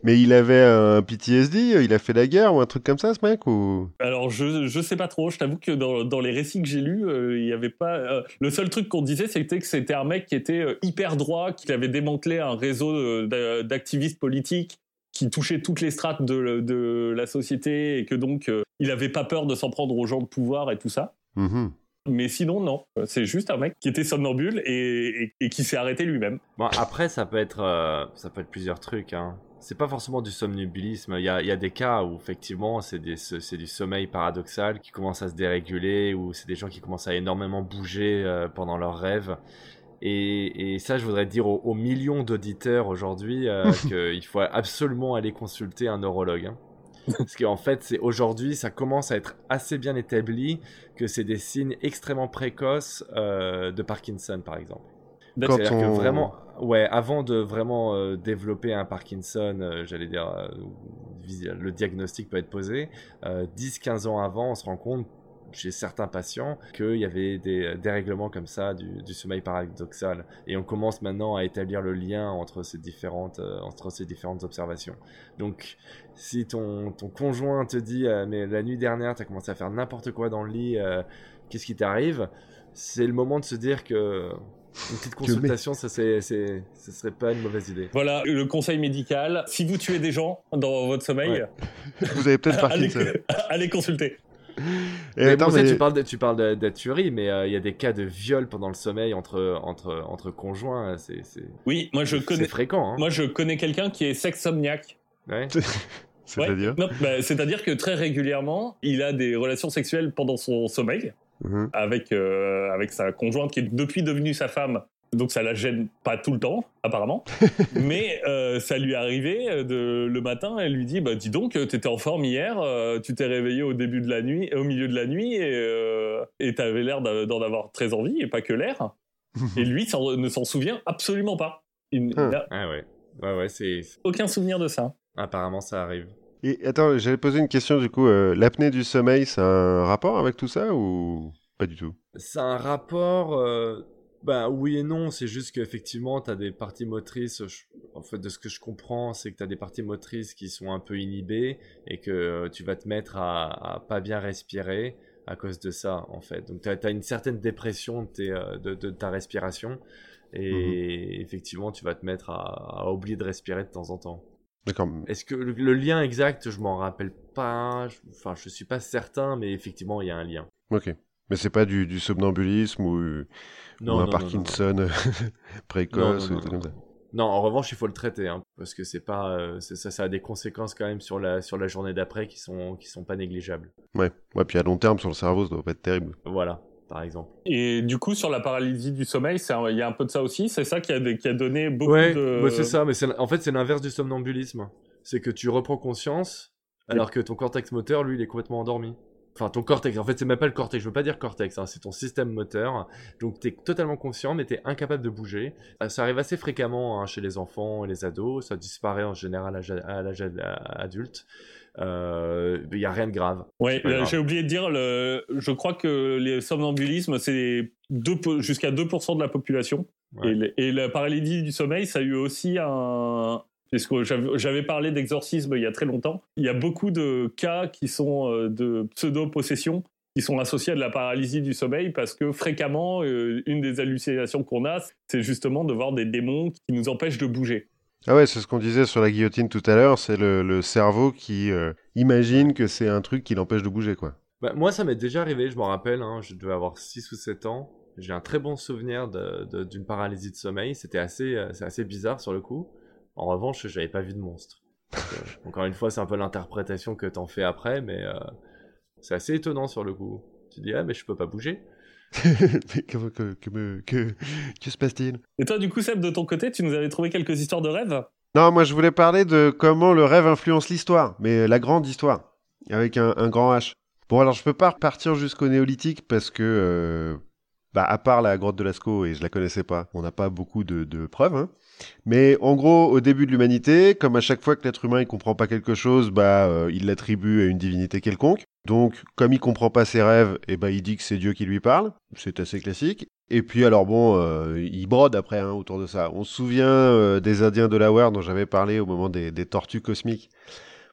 Mais il avait un PTSD, il a fait la guerre ou un truc comme ça, ce mec ou... Alors, je, je sais pas trop. Je t'avoue que dans, dans, les récits que j'ai lus, euh, il y avait pas. Euh, le seul truc qu'on disait, c'était que c'était un mec qui était euh, hyper droit, qui avait démantelé un réseau d'activistes politiques qui touchait toutes les strates de, de, la société et que donc il avait pas peur de s'en prendre aux gens de pouvoir et tout ça. Mhm. Mais sinon, non. C'est juste un mec qui était somnambule et, qui s'est arrêté lui-même. Bon, après, ça peut être, euh, ça peut être plusieurs trucs. Hein. C'est pas forcément du somnambulisme. Il y a, des cas où, effectivement, c'est du sommeil paradoxal qui commence à se déréguler, ou c'est des gens qui commencent à énormément bouger euh, pendant leurs rêves. Et, ça, je voudrais dire aux, millions d'auditeurs aujourd'hui euh, qu'il faut absolument aller consulter un neurologue. Hein. Parce qu'en fait, c'est aujourd'hui, ça commence à être assez bien établi que c'est des signes extrêmement précoces euh, de Parkinson, par exemple. C'est-à-dire que vraiment, ouais, avant de vraiment euh, développer un Parkinson, j'allais dire, le diagnostic peut être posé, 10-15 ans avant, on se rend compte chez certains patients qu'il y avait des dérèglements comme ça du, sommeil paradoxal. Et on commence maintenant à établir le lien entre ces différentes, euh, entre ces différentes observations. Donc, si ton, ton conjoint te dit euh, Mais la nuit dernière, tu as commencé à faire n'importe quoi dans le lit, euh, qu'est-ce qui t'arrive? C'est le moment de se dire que une petite consultation, ça, c'est, ce serait pas une mauvaise idée. Voilà, le conseil médical. Si vous tuez des gens dans votre sommeil, vous avez peut-être Parkinson. allez, allez consulter. Et tu parles de, tu parles de, tuerie, mais euh, il y a des cas de viol pendant le sommeil entre, entre, entre conjoints. C'est, oui, moi je connais. C'est fréquent. Hein. Moi je connais quelqu'un qui est sexomniaque. Ouais. C'est-à-dire bah, C'est-à-dire que très régulièrement, il a des relations sexuelles pendant son sommeil. Mhm. Avec, euh, avec sa conjointe qui est depuis devenue sa femme donc ça la gêne pas tout le temps, apparemment. Mais euh, ça lui est arrivé euh, de, le matin, elle lui dit bah dis donc, t'étais en forme hier, tu t'es réveillé au début de la nuit, au milieu de la nuit, et t'avais l'air d'en avoir très envie, et pas que l'air. et lui ne s'en souvient absolument pas. Il, ah. ah ouais, ouais ouais c'est. Aucun souvenir de ça. Apparemment ça arrive. Et attends, j'allais poser une question du coup. L'apnée du sommeil, c'est un rapport avec tout ça ou pas du tout? C'est un rapport bah oui et non, c'est juste qu'effectivement, tu as des parties motrices, en fait de ce que je comprends, c'est que tu as des parties motrices qui sont un peu inhibées et que euh, tu vas te mettre à, pas bien respirer à cause de ça, en fait. Donc tu as, une certaine dépression de, euh, de, ta respiration et mmh effectivement, tu vas te mettre à, oublier de respirer de temps en temps. D'accord. Est-ce que le, lien exact, je m'en rappelle pas, enfin je suis pas certain, mais effectivement, il y a un lien. Ok. Mais c'est pas du, du somnambulisme ou non, un Parkinson précoce ou comme ça? Non, en revanche, il faut le traiter, hein, parce que c'est pas, euh, ça, ça a des conséquences quand même sur la, sur la journée d'après qui sont, qui sont pas négligeables. Ouais, ouais, puis à long terme sur le cerveau, ça doit pas être terrible. Voilà, par exemple. Et du coup, sur la paralysie du sommeil, il y a un peu de ça aussi. C'est ça qui a, qui a donné beaucoup ouais, de. Ouais, c'est ça, mais en fait, c'est l'inverse du somnambulisme. C'est que tu reprends conscience, alors que ton cortex moteur, lui, il est complètement endormi. Enfin, ton cortex, en fait, c'est même pas le cortex, je veux pas dire cortex, hein, c'est ton système moteur. Donc, tu es totalement conscient, mais tu es incapable de bouger. Euh, ça arrive assez fréquemment hein, chez les enfants et les ados, ça disparaît en général à l'âge adulte. Il euh, n'y a rien de grave. Oui, euh, j'ai oublié de dire, le... je crois que les somnambulismes, c'est jusqu'à 2% de la population. Et, et, la paralysie du sommeil, ça a eu aussi un, puisque j'avais parlé d'exorcisme il y a très longtemps. Il y a beaucoup de cas qui sont euh, de pseudo-possession qui sont associés à de la paralysie du sommeil parce que fréquemment, euh, une des hallucinations qu'on a, c'est justement de voir des démons qui nous empêchent de bouger. Ah ouais, c'est ce qu'on disait sur la guillotine tout à l'heure, c'est le, cerveau qui euh, imagine que c'est un truc qui l'empêche de bouger, quoi. Bah, moi, ça m'est déjà arrivé, je m'en rappelle, hein, je devais avoir 6 ou 7 ans. J'ai un très bon souvenir d'une paralysie de sommeil, c'était assez, assez bizarre sur le coup. En revanche, j'avais pas vu de monstre. Euh, encore une fois, c'est un peu l'interprétation que t'en fais après, mais euh, c'est assez étonnant sur le coup. Tu dis, ah, mais je peux pas bouger. que, que, que, que, se passe-t-il? Et toi, du coup, Seb, de ton côté, tu nous avais trouvé quelques histoires de rêves? Non, moi, je voulais parler de comment le rêve influence l'histoire, mais la grande histoire, avec un, grand H. Bon, alors, je peux pas repartir jusqu'au néolithique parce que, euh, bah, à part la grotte de Lascaux, et je la connaissais pas, on n'a pas beaucoup de, de preuves. Hein. Mais en gros, au début de l'humanité, comme à chaque fois que l'être humain il comprend pas quelque chose, bah euh, il l'attribue à une divinité quelconque. Donc, comme il comprend pas ses rêves, et eh ben il dit que c'est Dieu qui lui parle. C'est assez classique. Et puis alors bon, euh, il brode après hein, autour de ça. On se souvient euh, des Indiens de la Delaware dont j'avais parlé au moment des, tortues cosmiques,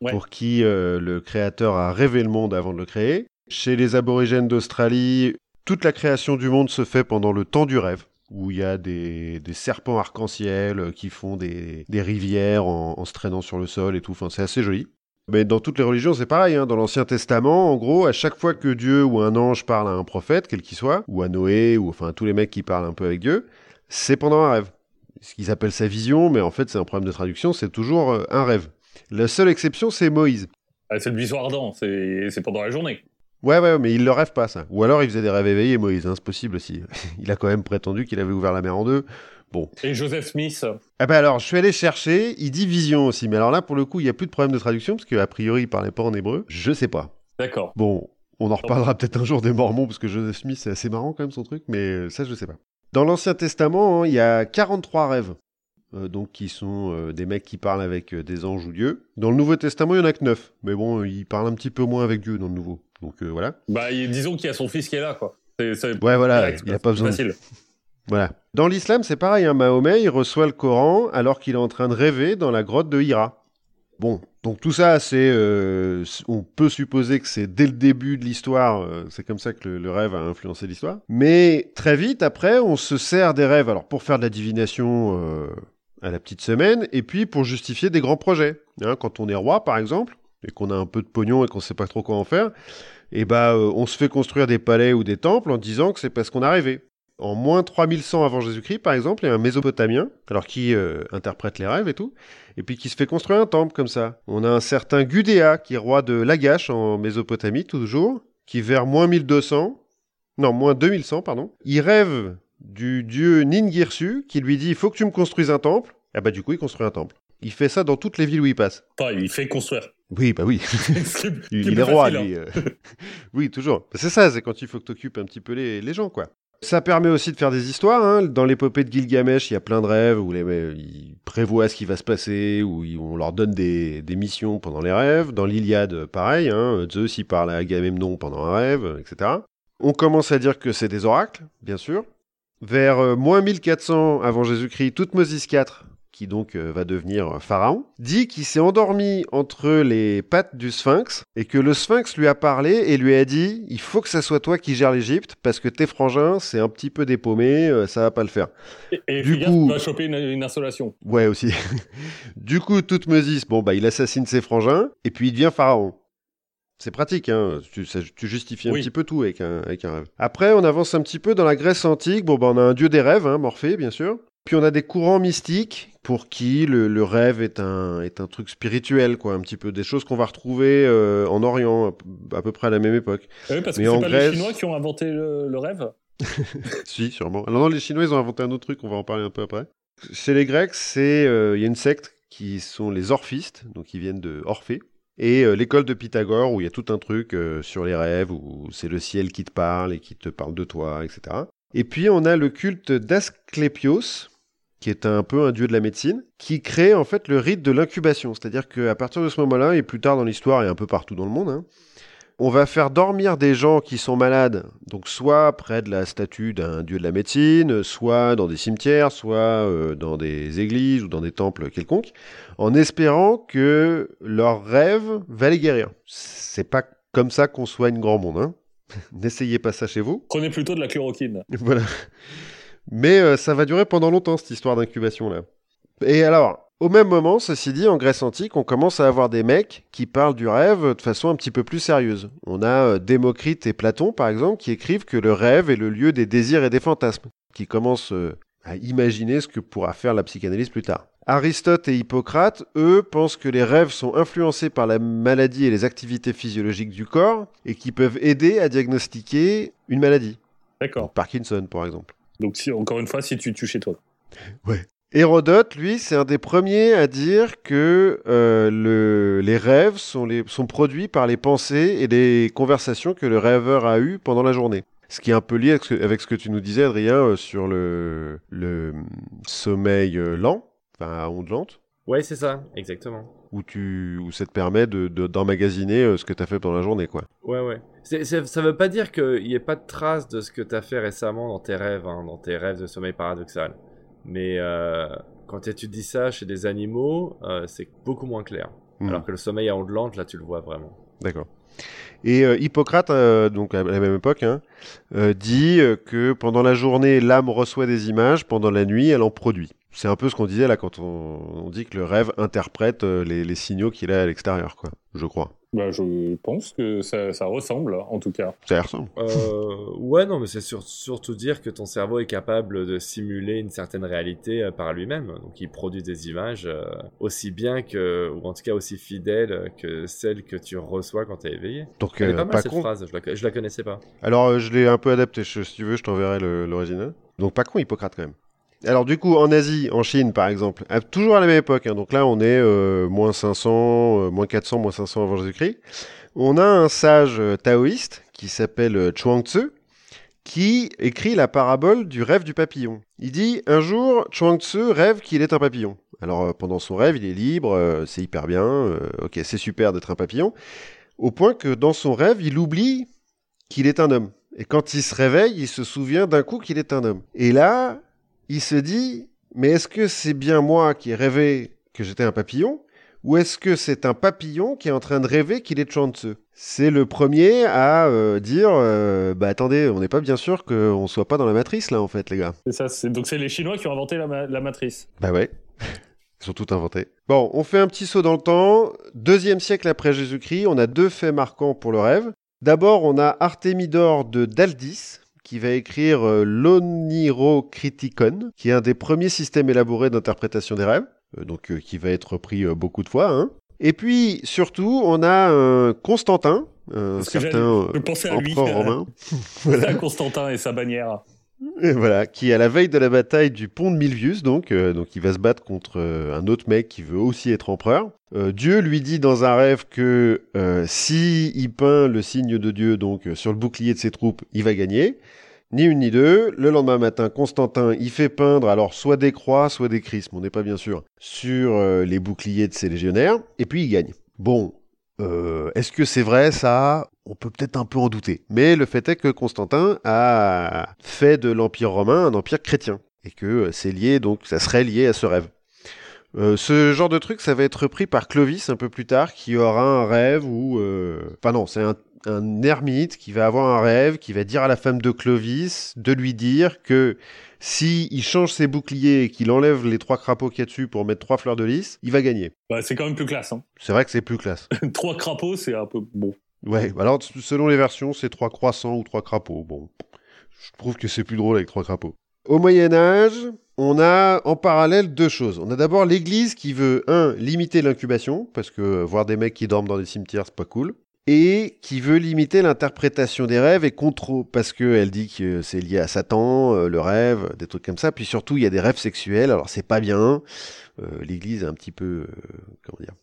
pour qui le créateur a rêvé le monde avant de le créer. Chez les aborigènes d'Australie, toute la création du monde se fait pendant le temps du rêve où il y a des, serpents arc-en-ciel euh, qui font des, rivières en, se traînant sur le sol et tout. Enfin, c'est assez joli. Mais dans toutes les religions, c'est pareil. Hein. Dans l'Ancien Testament, en gros, à chaque fois que Dieu ou un ange parle à un prophète, quel qu'il soit, ou à Noé, ou enfin tous les mecs qui parlent un peu avec Dieu, c'est pendant un rêve. Ce qu'ils appellent sa vision, mais en fait, c'est un problème de traduction, c'est toujours euh, un rêve. La seule exception, c'est Moïse. Ah, c'est le buisson ardent, c'est pendant la journée. Ouais, ouais, mais il le rêve pas, ça. Ou alors il faisait des rêves éveillés, Moïse, hein, c'est possible aussi. il a quand même prétendu qu'il avait ouvert la mer en deux. Bon. Et Joseph Smith Ah bah alors, je suis allé chercher, il dit vision aussi, mais alors là, pour le coup, il n'y a plus de problème de traduction, parce qu'a priori, il parlait pas en hébreu. Je sais pas. D'accord. Bon, on en reparlera peut-être un jour des Mormons, parce que Joseph Smith, c'est assez marrant quand même son truc, mais euh, ça, je sais pas. Dans l'Ancien Testament, hein, il y a 43 rêves. Euh, donc qui sont euh, des mecs qui parlent avec des anges ou Dieu. Dans le Nouveau Testament, il y en a que 9. Mais bon, il parle un petit peu moins avec Dieu dans le Nouveau. Donc voilà. Bah, disons qu'il y a son fils qui est là, quoi. ouais, voilà, il n'a pas besoin. Facile. Voilà. Dans l'islam, c'est pareil. Hein, Mahomet, il reçoit le Coran alors qu'il est en train de rêver dans la grotte de Hira. Bon, donc tout ça, c'est, euh, on peut supposer que c'est dès le début de l'histoire, euh, c'est comme ça que le, rêve a influencé l'histoire. Mais très vite après, on se sert des rêves, alors pour faire de la divination euh, à la petite semaine, et puis pour justifier des grands projets. Hein, quand on est roi, par exemple, et qu'on a un peu de pognon et qu'on sait pas trop quoi en faire, et eh ben, on se fait construire des palais ou des temples en disant que c'est parce qu'on a rêvé. En moins 3100 avant Jésus-Christ, par exemple, il y a un Mésopotamien, alors qui euh, interprète les rêves et tout, et puis qui se fait construire un temple comme ça. On a un certain Gudéa, qui est roi de Lagash en Mésopotamie, toujours, qui vers moins 1200, non, moins 2100, pardon, il rêve du dieu Ningirsu, qui lui dit il faut que tu me construises un temple. Et ah bah du coup, il construit un temple. Il fait ça dans toutes les villes où il passe. Pas, il fait construire. Oui, bah oui. il, est roi, lui. Hein. Oui, toujours. C'est ça, c'est quand il faut que tu occupes un petit peu les, les gens, quoi. Ça permet aussi de faire des histoires. Hein. Dans l'épopée de Gilgamesh, il y a plein de rêves où les, ils prévoient ce qui va se passer, où on leur donne des, missions pendant les rêves. Dans l'Iliade, pareil. Hein. Zeus, il parle à Agamemnon pendant un rêve, etc. On commence à dire que c'est des oracles, bien sûr. Vers euh, moins 1400 avant Jésus-Christ, toute Moses 4 qui donc euh, va devenir pharaon, dit qu'il s'est endormi entre les pattes du sphinx et que le sphinx lui a parlé et lui a dit il faut que ça soit toi qui gères l'Égypte parce que tes frangins c'est un petit peu dépaumé, euh, ça va pas le faire. Et, du coup, va choper une, insolation. Ouais aussi. du coup, Toutmosis, bon bah il assassine ses frangins et puis il devient pharaon. C'est pratique, hein tu, justifies un petit peu tout avec un, avec un, rêve. Après, on avance un petit peu dans la Grèce antique. Bon, bah, on a un dieu des rêves, hein, Morphée, bien sûr. Puis on a des courants mystiques pour qui le, rêve est un, est un truc spirituel, quoi, un petit peu des choses qu'on va retrouver euh, en Orient à, peu près à la même époque. Oui, parce Mais que c'est pas les Chinois qui ont inventé le, rêve Si, sûrement. Alors non, les Chinois, ils ont inventé un autre truc, on va en parler un peu après. Chez les Grecs, c'est euh, il y a une secte qui sont les orphistes, donc ils viennent de Orphée. Et euh, l'école de Pythagore, où il y a tout un truc sur les rêves, où c'est le ciel qui te parle et qui te parle de toi, etc. Et puis on a le culte d'Asclépios, qui est un peu un dieu de la médecine, qui crée en fait le rite de l'incubation. C'est-à-dire qu'à partir de ce moment-là, et plus tard dans l'histoire et un peu partout dans le monde, hein, on va faire dormir des gens qui sont malades, donc soit près de la statue d'un dieu de la médecine, soit dans des cimetières, soit euh, dans des églises ou dans des temples quelconques, en espérant que leur rêve va les guérir. C'est pas comme ça qu'on soigne grand monde, hein. N'essayez pas ça chez vous. Prenez plutôt de la chloroquine. Voilà. Mais euh, ça va durer pendant longtemps, cette histoire d'incubation là. Et alors, au même moment, ceci dit, en Grèce antique, on commence à avoir des mecs qui parlent du rêve de façon un petit peu plus sérieuse. On a euh, Démocrite et Platon, par exemple, qui écrivent que le rêve est le lieu des désirs et des fantasmes, qui commencent euh, à imaginer ce que pourra faire la psychanalyse plus tard. Aristote et Hippocrate, eux, pensent que les rêves sont influencés par la maladie et les activités physiologiques du corps et qui peuvent aider à diagnostiquer une maladie. D'accord. Parkinson, par exemple. Donc, encore une fois, si tu tues chez toi. Ouais. Hérodote, lui, c'est un des premiers à dire que euh, le, les rêves sont, produits par les pensées et les conversations que le rêveur a eues pendant la journée. Ce qui est un peu lié avec ce, que tu nous disais, Adrien, euh, sur le, le sommeil euh, lent, enfin à onde lente. Ouais, c'est ça, exactement. Où, tu, où ça te permet d'emmagasiner de, ce que tu as fait pendant la journée, quoi. Ouais, ouais. ça veut pas dire qu'il n'y ait pas de traces de ce que tu as fait récemment dans tes rêves, hein, dans tes rêves de sommeil paradoxal. Mais euh, quand tu dis ça chez des animaux, euh, c'est beaucoup moins clair. Hmm. Alors que le sommeil à ondes lentes, là, tu le vois vraiment. D'accord. Et euh, Hippocrate, donc à la même époque, hein, dit que pendant la journée, l'âme reçoit des images, pendant la nuit, elle en produit. C'est un peu ce qu'on disait là quand on, dit que le rêve interprète les, les signaux qu'il a à l'extérieur, quoi, je crois. Bah, je pense que ça, ça, ressemble, en tout cas. Ça ressemble. Euh, ouais, non, mais c'est surtout dire que ton cerveau est capable de simuler une certaine réalité euh, par lui-même. Donc, il produit des images euh, aussi bien que, ou en tout cas aussi fidèles que celles que tu reçois quand tu es éveillé. Donc, Elle est pas mal cette phrase, je la, je la connaissais pas. Alors, je l'ai un peu adapté. Si tu veux, je t'enverrai l'original. Donc, pas con, Hippocrate quand même. Alors du coup, en Asie, en Chine par exemple, toujours à la même époque, hein, donc là on est euh, moins 500, euh, moins 400, moins 500 avant Jésus-Christ, on a un sage euh, taoïste qui s'appelle Chuang Tzu, qui écrit la parabole du rêve du papillon. Il dit, un jour, Chuang Tzu rêve qu'il est un papillon. Alors pendant son rêve, il est libre, c'est hyper bien, ok, c'est super d'être un papillon, au point que dans son rêve, il oublie qu'il est un homme. Et quand il se réveille, il se souvient d'un coup qu'il est un homme. Et là, il se dit, mais est-ce que c'est bien moi qui ai rêvé que j'étais un papillon ou est-ce que c'est un papillon qui est en train de rêver qu'il est Chanteux C'est le premier à euh, dire euh, bah attendez, on n'est pas bien sûr qu'on soit pas dans la matrice là en fait les gars. C'est ça, donc c'est les Chinois qui ont inventé la, la matrice. Bah ouais. Ils sont tout inventés. Bon, on fait un petit saut dans le temps. Deuxième siècle après Jésus-Christ, on a deux faits marquants pour le rêve. D'abord, on a Artémidore de Daldis, qui va écrire euh, l'Onirocriticon, qui est un des premiers systèmes élaborés d'interprétation des rêves, euh, donc euh, qui va être repris beaucoup de fois. Hein. Et puis surtout, on a Constantin, un certain empereur romain. voilà. Constantin et sa bannière. Et voilà, qui à la veille de la bataille du pont de Milvius, donc, donc il va se battre contre un autre mec qui veut aussi être empereur. Dieu lui dit dans un rêve que si il peint le signe de Dieu donc sur le bouclier de ses troupes, il va gagner. Ni une ni deux. Le lendemain matin, Constantin, il fait peindre alors soit des croix, soit des chrismes, on n'est pas bien sûr, sur euh, les boucliers de ses légionnaires, et puis il gagne. Bon, euh, est-ce que c'est vrai ça? On peut peut-être un peu en douter. Mais le fait est que Constantin a fait de l'Empire romain un empire chrétien, et que c'est lié, donc ça serait lié à ce rêve. Euh, ce genre de truc, ça va être repris par Clovis un peu plus tard, qui aura un rêve où... Enfin non, c'est un un ermite qui va avoir un rêve, qui va dire à la femme de Clovis de lui dire que si il change ses boucliers et qu'il enlève les trois crapauds qu'il y a dessus pour mettre trois fleurs de lys, il va gagner. Bah, c'est quand même plus classe. Hein. C'est vrai que c'est plus classe. trois crapauds, c'est un peu bon. Ouais, alors selon les versions, c'est trois croissants ou trois crapauds. Bon, je trouve que c'est plus drôle avec trois crapauds. Au Moyen Âge, on a en parallèle deux choses. On a d'abord l'Église qui veut, un, limiter l'incubation, parce que voir des mecs qui dorment dans des cimetières, c'est pas cool et qui veut limiter l'interprétation des rêves et contre parce qu'elle dit que c'est lié à Satan, euh, le rêve, des trucs comme ça. Puis surtout, il y a des rêves sexuels, alors c'est pas bien. Euh, L'Église est un petit peu, euh, comment dire,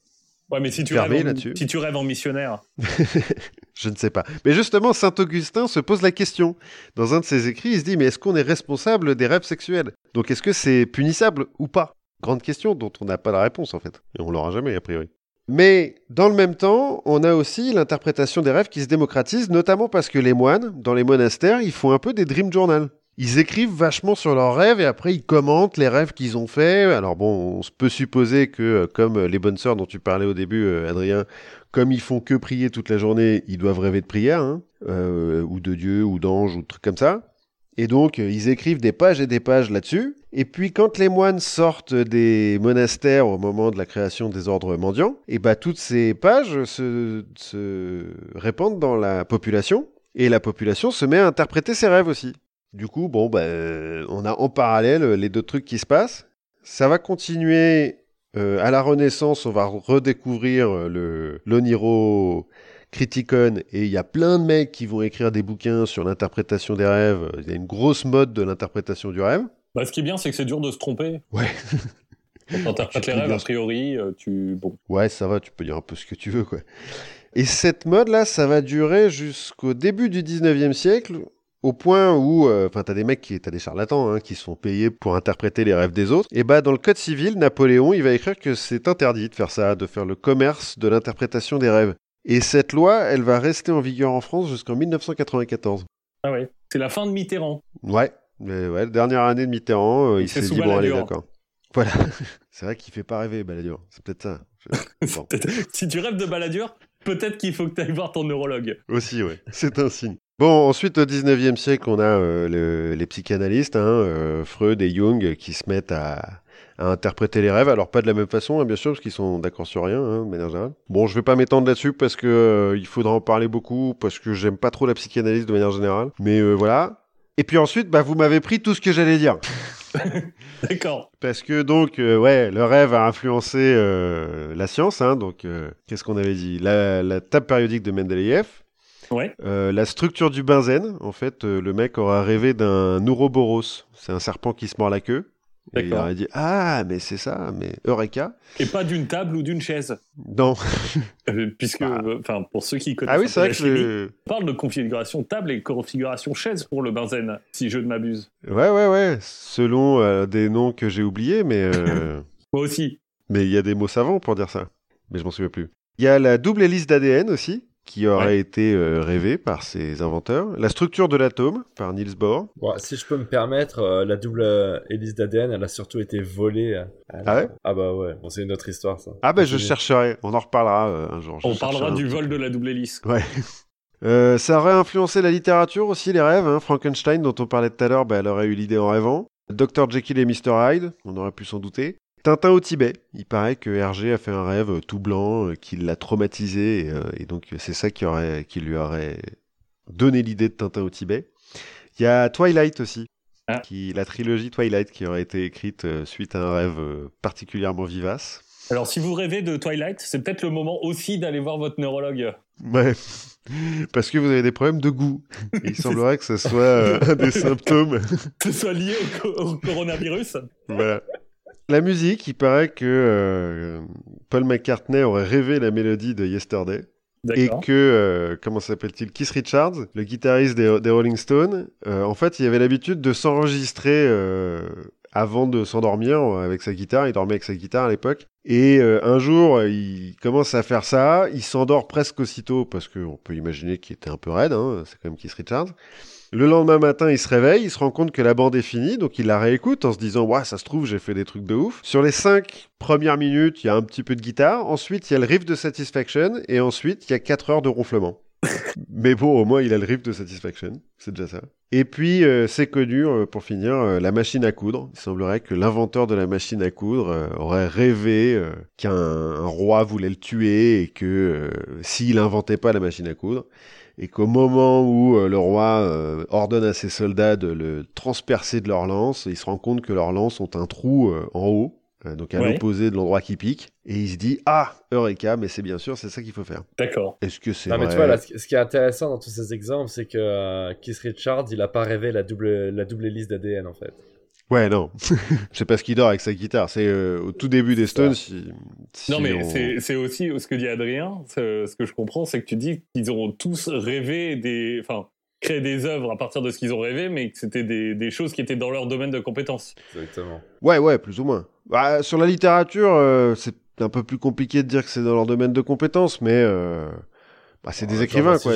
Ouais, mais si tu, rêves en, si tu rêves en missionnaire. je ne sais pas. Mais justement, saint Augustin se pose la question. Dans un de ses écrits, il se dit Mais est-ce qu'on est responsable des rêves sexuels? Donc est-ce que c'est punissable ou pas? Grande question dont on n'a pas la réponse en fait. Et on l'aura jamais, a priori. Mais dans le même temps, on a aussi l'interprétation des rêves qui se démocratise, notamment parce que les moines, dans les monastères, ils font un peu des dream journal. Ils écrivent vachement sur leurs rêves et après ils commentent les rêves qu'ils ont faits. Alors bon, on peut supposer que, euh, comme les bonnes sœurs dont tu parlais au début, euh, Adrien, comme ils font que prier toute la journée, ils doivent rêver de prière, hein, euh, ou de Dieu, ou d'ange, ou trucs comme ça. Et donc, euh, ils écrivent des pages et des pages là-dessus. Et puis, quand les moines sortent des monastères au moment de la création des ordres mendiants, et bah, toutes ces pages se répandent dans la population. Et la population se met à interpréter ses rêves aussi. Du coup, bon, bah, on a en parallèle les deux trucs qui se passent. Ça va continuer euh, à la Renaissance, on va redécouvrir le l'oniro Criticon, et il y a plein de mecs qui vont écrire des bouquins sur l'interprétation des rêves. Il y a une grosse mode de l'interprétation du rêve. Bah, ce qui est bien, c'est que c'est dur de se tromper. Ouais. Quand t'interprètes les rêves, a priori, euh, tu... Bon. Ouais, ça va, tu peux dire un peu ce que tu veux, quoi. Et cette mode-là, ça va durer jusqu'au début du 19e siècle, au point où, euh, enfin, t'as des mecs qui, t'as des charlatans hein, qui sont payés pour interpréter les rêves des autres. Et bah, dans le code civil, Napoléon, il va écrire que c'est interdit de faire ça, de faire le commerce de l'interprétation des rêves. Et cette loi, elle va rester en vigueur en France jusqu'en 1994. Ah ouais, c'est la fin de Mitterrand. Ouais, mais ouais, dernière année de Mitterrand, euh, il s'est dit bon allez d'accord. Voilà, c'est vrai qu'il fait pas rêver Balladur, c'est peut-être ça. si tu rêves de Balladur, peut-être qu'il faut que tu ailles voir ton neurologue. Aussi, ouais, c'est un signe. Bon, ensuite, au 19e siècle, on a les psychanalystes, hein, Freud et Jung, qui se mettent à, à interpréter les rêves. Alors pas de la même façon, hein, bien sûr, parce qu'ils sont d'accord sur rien, hein, de manière générale. Bon, je vais pas m'étendre là-dessus parce que euh, il faudra en parler beaucoup, parce que j'aime pas trop la psychanalyse de manière générale. Mais euh, voilà. Et puis ensuite, bah, vous m'avez pris tout ce que j'allais dire. D'accord. Parce que donc, euh, ouais, le rêve a influencé la science. Hein, donc, qu'est-ce qu'on avait dit? La, la, table périodique de Mendeleïev. Ouais. la structure du benzène, en fait, le mec aura rêvé d'un ouroboros. C'est un serpent qui se mord la queue. Et il aurait dit Ah, mais c'est ça, mais Eureka. Et pas d'une table ou d'une chaise. Non. Euh, puisque, bah. euh, enfin, pour ceux qui connaissent ah oui, c'est vrai que on parle de configuration table et configuration chaise pour le benzène, si je ne m'abuse. Ouais, ouais, ouais. Selon euh, des noms que j'ai oubliés, mais. Moi aussi. Mais il y a des mots savants pour dire ça. Mais je m'en souviens plus. Il y a la double hélice d'ADN aussi qui aurait été euh, rêvé par ses inventeurs. La structure de l'atome par Niels Bohr. si je peux me permettre, euh, la double euh, hélice d'ADN, elle a surtout été volée. ah ouais? Ah bah ouais, bon, c'est une autre histoire ça. Ah bah je chercherai, on en reparlera un jour. on parlera du vol de la double hélice. Ouais. ça aurait influencé la littérature aussi, les rêves. Hein. Frankenstein, dont on parlait tout à l'heure, bah, elle aurait eu l'idée en rêvant. Dr. Jekyll et Mr. Hyde, on aurait pu s'en douter. Tintin au Tibet. Il paraît que Hergé a fait un rêve tout blanc, euh, qui l'a traumatisé, euh, et, donc c'est ça qui, aurait, qui lui aurait donné l'idée de Tintin au Tibet. Il y a Twilight aussi, ah. qui, la trilogie Twilight qui aurait été écrite euh, suite à un rêve particulièrement vivace. Alors si vous rêvez de Twilight, c'est peut-être le moment aussi d'aller voir votre neurologue. Ouais, parce que vous avez des problèmes de goût. il semblerait que ce soit un des symptômes. que ce soit lié au coronavirus. Voilà. La musique, il paraît que euh, Paul McCartney aurait rêvé la mélodie de Yesterday. Et que, euh, comment s'appelle-t-il? Keith Richards, le guitariste des, Rolling Stones, euh, en fait, il avait l'habitude de s'enregistrer avant de s'endormir avec sa guitare. Il dormait avec sa guitare à l'époque. Et un jour, il commence à faire ça. Il s'endort presque aussitôt parce qu'on peut imaginer qu'il était un peu raide. Hein, c'est quand même Keith Richards. Le lendemain matin, il se réveille, il se rend compte que la bande est finie, donc il la réécoute en se disant Ouais, ça se trouve, j'ai fait des trucs de ouf. Sur les cinq premières minutes, il y a un petit peu de guitare, ensuite il y a le riff de Satisfaction, et ensuite il y a 4 heures de ronflement. Mais bon, au moins il a le riff de Satisfaction, c'est déjà ça. Et puis euh, c'est connu, euh, pour finir, euh, la machine à coudre. Il semblerait que l'inventeur de la machine à coudre aurait rêvé qu'un roi voulait le tuer et que s'il inventait pas la machine à coudre, et qu'au moment où euh, le roi euh, ordonne à ses soldats de le transpercer de leur lance, il se rend compte que leurs lances ont un trou euh, en haut, donc à l'opposé de l'endroit qui pique, et il se dit ah Eureka, mais c'est bien sûr c'est ça qu'il faut faire. D'accord. Est-ce que c'est Non mais tu vois ce qui est intéressant dans tous ces exemples, c'est que Keith Richards, il a pas rêvé la double la double hélice d'ADN en fait. Ouais, non. je sais pas ce qu'il dort avec sa guitare. C'est euh, au tout début des Stones. non, mais c'est aussi ce que dit Adrien. Ce que je comprends, c'est que tu dis qu'ils auront tous rêvé des. Enfin, créé des œuvres à partir de ce qu'ils ont rêvé, mais que c'était des, des, choses qui étaient dans leur domaine de compétences. Exactement. Ouais, ouais, plus ou moins. Bah, sur la littérature, euh, c'est un peu plus compliqué de dire que c'est dans leur domaine de compétences, mais. Euh, bah, c'est des écrivains, quoi.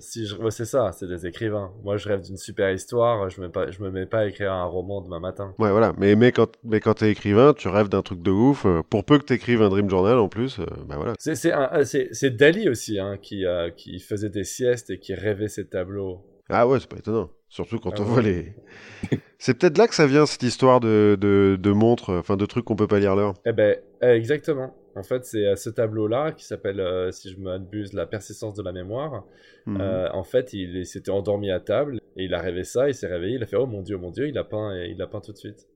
Si je c'est ça, c'est des écrivains. Moi, je rêve d'une super histoire, je me, pas... je me mets pas à écrire un roman demain matin. Ouais, voilà. Mais, mais quand, mais quand t'es écrivain, tu rêves d'un truc de ouf. Euh, pour peu que t'écrives un dream journal, en plus, euh, bah voilà. C'est Dali aussi, hein, qui, euh, qui faisait des siestes et qui rêvait ses tableaux. Ah ouais, c'est pas étonnant. Surtout quand ah on voit les. c'est peut-être là que ça vient, cette histoire de, de, de montres, enfin, de trucs qu'on peut pas lire l'heure. Eh ben, exactement. En fait, c'est euh, ce tableau-là qui s'appelle, euh, si je m'abuse, la persistance de la mémoire. Mhm. Euh, en fait, il, s'était endormi à table et il a rêvé ça. Il s'est réveillé, il a fait oh mon dieu, mon dieu, il a peint, et il a peint tout de suite.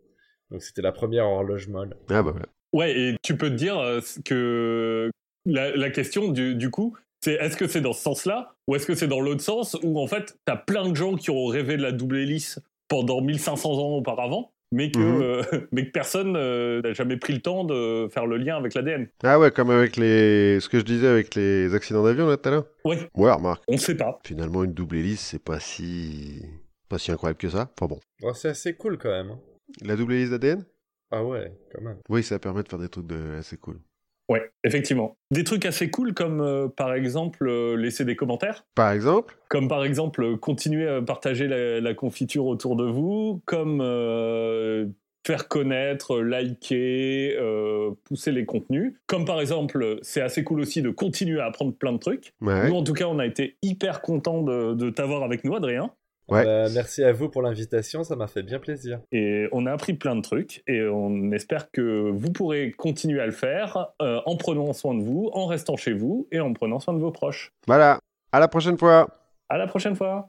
Donc c'était la première horloge molle. Ah bah ouais. Ouais, et tu peux te dire que la, question du, coup, c'est est-ce que c'est dans ce sens-là ou est-ce que c'est dans l'autre sens où en fait t'as plein de gens qui ont rêvé de la double hélice pendant 1500 ans auparavant mais que, mhm. euh, mais que personne euh, n'a jamais pris le temps de faire le lien avec l'ADN. Ah ouais, comme avec les... ce que je disais avec les accidents d'avion là tout à l'heure Oui. Ouais, remarque. On ne sait pas. Finalement, une double hélice, c'est pas si... pas si incroyable que ça. Enfin bon. c'est assez cool quand même. Hein. La double hélice d'ADN Ah ouais, quand même. Oui, ça permet de faire des trucs de... assez cool. Ouais, effectivement. Des trucs assez cool comme euh, par exemple euh, laisser des commentaires. Par exemple? Comme par exemple continuer à partager la, confiture autour de vous, comme euh, faire connaître, liker, pousser les contenus. Comme par exemple, c'est assez cool aussi de continuer à apprendre plein de trucs. Nous, en tout cas, on a été hyper contents de, de t'avoir avec nous, Adrien. Ouais. Bah, merci à vous pour l'invitation, ça m'a fait bien plaisir. Et on a appris plein de trucs et on espère que vous pourrez continuer à le faire euh, en prenant soin de vous, en restant chez vous et en prenant soin de vos proches. Voilà, à la prochaine fois. À la prochaine fois.